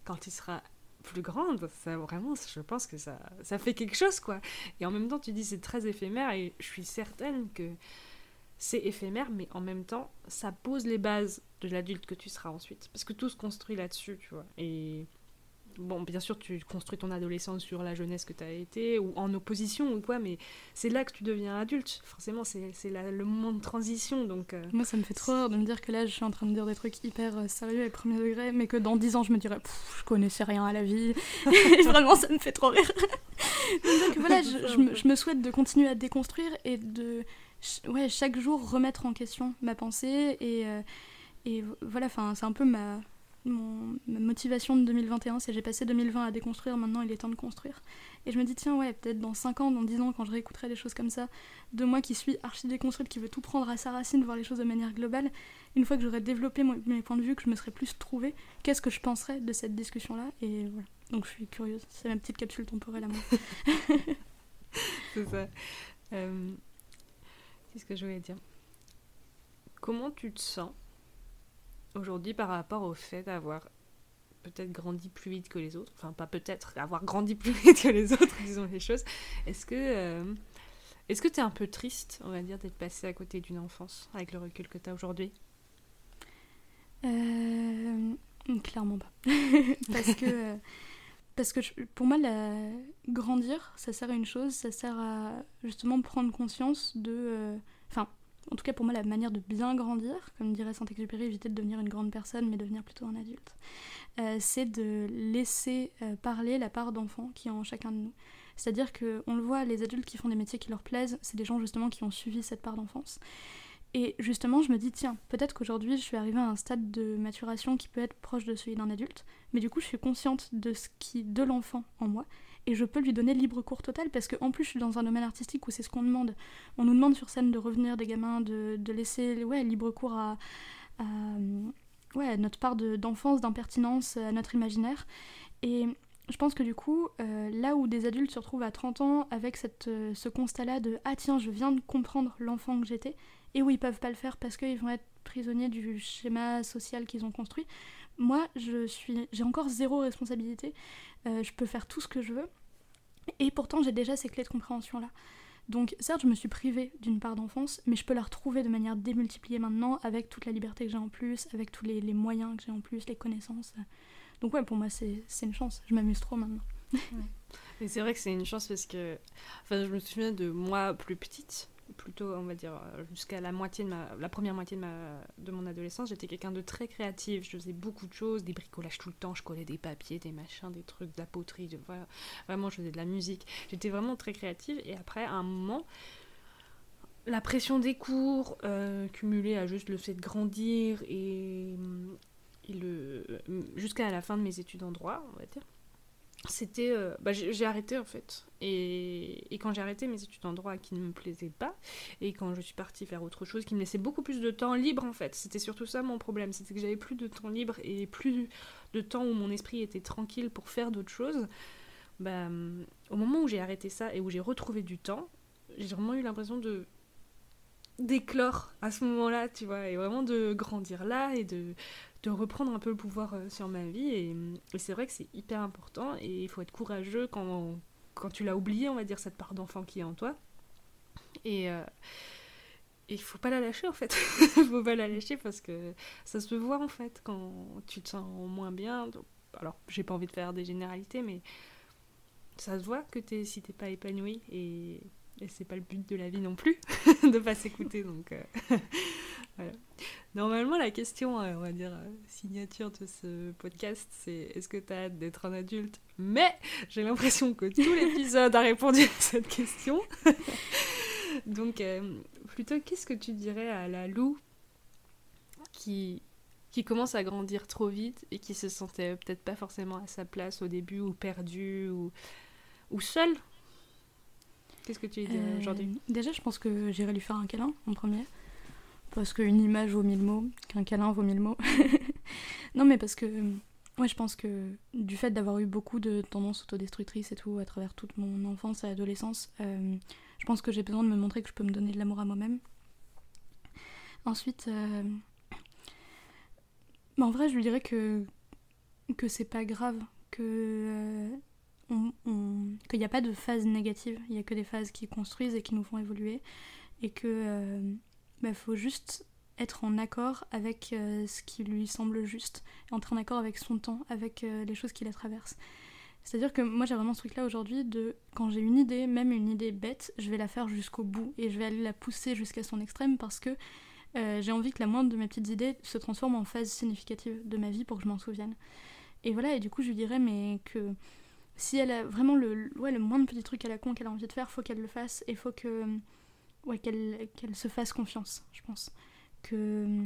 quand il sera plus grande, ça vraiment, je pense que ça, ça fait quelque chose, quoi. Et en même temps, tu dis c'est très éphémère et je suis certaine que c'est éphémère, mais en même temps, ça pose les bases de l'adulte que tu seras ensuite. Parce que tout se construit là-dessus, tu vois. Et bon, bien sûr, tu construis ton adolescence sur la jeunesse que tu as été, ou en opposition, ou quoi, mais c'est là que tu deviens adulte. Forcément, c'est le moment de transition. Donc, euh, Moi, ça me fait trop rire de me dire que là, je suis en train de dire des trucs hyper euh, sérieux et premier degré, mais que dans 10 ans, je me dirais, je connaissais rien à la vie. (laughs) Vraiment, ça me fait trop rire. (laughs) donc voilà, je, je, me, je, me, souhaite de continuer à déconstruire et de, ouais, chaque jour, remettre en question ma pensée. Et, euh, et voilà, c'est un peu ma mon, ma motivation de 2021, c'est j'ai passé 2020 à déconstruire, maintenant il est temps de construire. Et je me dis, tiens, ouais, peut-être dans 5 ans, dans 10 ans, quand je réécouterai des choses comme ça, de moi qui suis archi déconstruite, qui veut tout prendre à sa racine, voir les choses de manière globale, une fois que j'aurai développé mes points de vue, que je me serai plus trouvée, qu'est-ce que je penserais de cette discussion-là? Et voilà. Donc je suis curieuse. C'est ma petite capsule temporelle à moi. (laughs) c'est ça. Euh, qu'est-ce que je voulais dire. Comment tu te sens aujourd'hui par rapport au fait d'avoir peut-être grandi plus vite que les autres, enfin pas peut-être, avoir grandi plus (laughs) vite que les autres, (laughs) disons les choses, est-ce que euh, est-ce que tu es un peu triste, on va dire, d'être passé à côté d'une enfance avec le recul que tu as aujourd'hui? Euh, Clairement pas. (laughs) parce que, parce que pour moi, grandir, ça sert à une chose, ça sert à justement prendre conscience de... Euh, enfin, en tout cas pour moi, la manière de bien grandir, comme dirait Saint-Exupéry, éviter de devenir une grande personne, mais devenir plutôt un adulte, euh, c'est de laisser euh, parler la part d'enfant qui est en chacun de nous. C'est-à-dire qu'on le voit, les adultes qui font des métiers qui leur plaisent, c'est des gens justement qui ont suivi cette part d'enfance. Et justement, je me dis, tiens, peut-être qu'aujourd'hui, je suis arrivée à un stade de maturation qui peut être proche de celui d'un adulte, mais du coup, je suis consciente de ce qui, de l'enfant en moi, et je peux lui donner libre cours total parce qu'en plus je suis dans un domaine artistique où c'est ce qu'on demande. On nous demande sur scène de revenir des gamins, de, laisser ouais, libre cours à, ouais, notre part d'enfance, d'impertinence, à notre imaginaire. Et je pense que du coup, euh, là où des adultes se retrouvent à 30 ans avec cette, euh, ce constat-là de Ah tiens, je viens de comprendre l'enfant que j'étais, et où ils peuvent pas le faire parce qu'ils vont être prisonniers du schéma social qu'ils ont construit, moi, je suis, j'ai encore zéro responsabilité. Euh, je peux faire tout ce que je veux. Et pourtant, j'ai déjà ces clés de compréhension-là. Donc, certes, je me suis privée d'une part d'enfance, mais je peux la retrouver de manière démultipliée maintenant, avec toute la liberté que j'ai en plus, avec tous les, moyens que j'ai en plus, les connaissances. Donc, ouais, pour moi, c'est une chance. Je m'amuse trop maintenant. Et c'est vrai que c'est une chance parce que. Enfin, je me souviens de moi plus petite plutôt, on va dire, euh, jusqu'à la moitié de ma, la première moitié de, ma, de mon adolescence, j'étais quelqu'un de très créatif. Je faisais beaucoup de choses, des bricolages tout le temps. Je collais des papiers, des machins, des trucs, de la poterie. Voilà. Vraiment, je faisais de la musique. J'étais vraiment très créative. Et après, à un moment, la pression des cours, euh, cumulée à juste le fait de grandir et, et le, jusqu'à la fin de mes études en droit, on va dire c'était euh, bah, j'ai arrêté en fait. Et, et quand j'ai arrêté mes études en droit qui ne me plaisaient pas et quand je suis partie faire autre chose qui me laissait beaucoup plus de temps libre en fait. C'était surtout ça mon problème. C'était que j'avais plus de temps libre et plus de temps où mon esprit était tranquille pour faire d'autres choses. Bah, au moment où j'ai arrêté ça et où j'ai retrouvé du temps j'ai vraiment eu l'impression de d'éclore à ce moment-là, tu vois, et vraiment de grandir là et de, de reprendre un peu le pouvoir euh, sur ma vie. Et, c'est vrai que c'est hyper important et il faut être courageux quand, quand tu l'as oublié, on va dire, cette part d'enfant qui est en toi. Et euh, il faut pas la lâcher en fait. il (laughs) faut pas la lâcher parce que ça se voit en fait quand tu te sens moins bien. Alors, j'ai pas envie de faire des généralités, mais ça se voit que es, si t'es pas épanoui et et c'est pas le but de la vie non plus (laughs) de pas s'écouter donc euh, (laughs) voilà. Normalement la question euh, on va dire euh, signature de ce podcast c'est est-ce que tu as hâte d'être un adulte? Mais j'ai l'impression que tout (laughs) l'épisode a répondu à cette question donc plutôt qu'est-ce que tu dirais à la Lou qui qui commence à grandir trop vite et qui se sentait peut-être pas forcément à sa place au début ou perdue ou ou seule? Qu'est-ce que tu dis euh, aujourd'hui? Déjà, je pense que j'irai lui faire un câlin en premier. Parce qu'une image vaut mille mots, qu'un câlin vaut mille mots. (laughs) non, mais parce que ouais, je pense que du fait d'avoir eu beaucoup de tendances autodestructrices et tout à travers toute mon enfance et adolescence, euh, je pense que j'ai besoin de me montrer que je peux me donner de l'amour à moi-même. Ensuite, euh, en vrai, je lui dirais que, que c'est pas grave, que qu'il n'y a pas de phase négative, il n'y a que des phases qui construisent et qui nous font évoluer, et que bah, faut juste être en accord avec euh, ce qui lui semble juste, être en accord avec son temps, avec euh, les choses qui la traversent. C'est-à-dire que moi j'ai vraiment ce truc-là aujourd'hui de quand j'ai une idée, même une idée bête, je vais la faire jusqu'au bout et je vais aller la pousser jusqu'à son extrême parce que euh, j'ai envie que la moindre de mes petites idées se transforme en phase significative de ma vie pour que je m'en souvienne. Et voilà, et du coup je lui dirais mais que si elle a vraiment le, ouais, le moindre petit truc à la con qu'elle a envie de faire, faut qu'elle le fasse et faut que ouais, qu'elle se fasse confiance, je pense. Que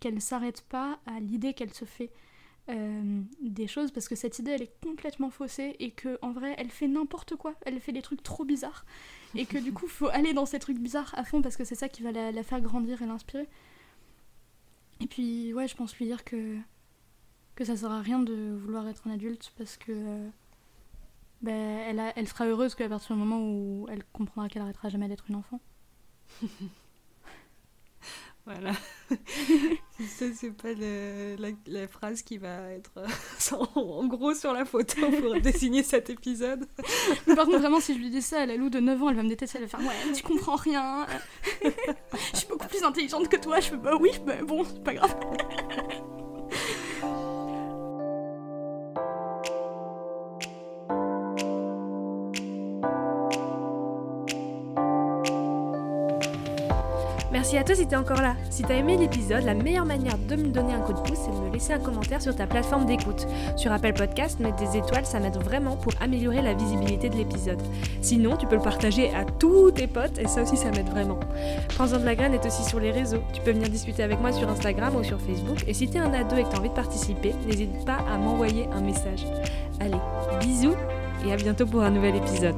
qu'elle s'arrête pas à l'idée qu'elle se fait euh, des choses parce que cette idée elle est complètement faussée et que en vrai elle fait n'importe quoi, elle fait des trucs trop bizarres et que du coup faut aller dans ces trucs bizarres à fond parce que c'est ça qui va la, faire grandir et l'inspirer. Et puis ouais je pense lui dire que que ça sert à rien de vouloir être un adulte parce que euh, ben, elle, elle sera heureuse qu'à partir du moment où elle comprendra qu'elle arrêtera jamais d'être une enfant. (laughs) Voilà. (laughs) Ça, c'est pas le- la, la phrase qui va être euh, (laughs) en gros sur la photo pour désigner cet épisode. Mais par contre, vraiment, si je lui dis ça à la Lou de 9 ans, elle va me détester, elle va faire Ouais, tu comprends rien. je suis beaucoup plus intelligente que toi. Je fais Bah oui, bah bon, c'est pas grave. Toi si t'es encore là. Si t'as aimé l'épisode, la meilleure manière de me donner un coup de pouce, c'est de me laisser un commentaire sur ta plateforme d'écoute. Sur Apple Podcast, mettre des étoiles, ça m'aide vraiment pour améliorer la visibilité de l'épisode. Sinon, tu peux le partager à tous tes potes et ça aussi, ça m'aide vraiment. Prends-en de la graine est aussi sur les réseaux. Tu peux venir discuter avec moi sur Instagram ou sur Facebook. Et si t'es un ado et que t'as envie de participer, n'hésite pas à m'envoyer un message. Allez, bisous et à bientôt pour un nouvel épisode.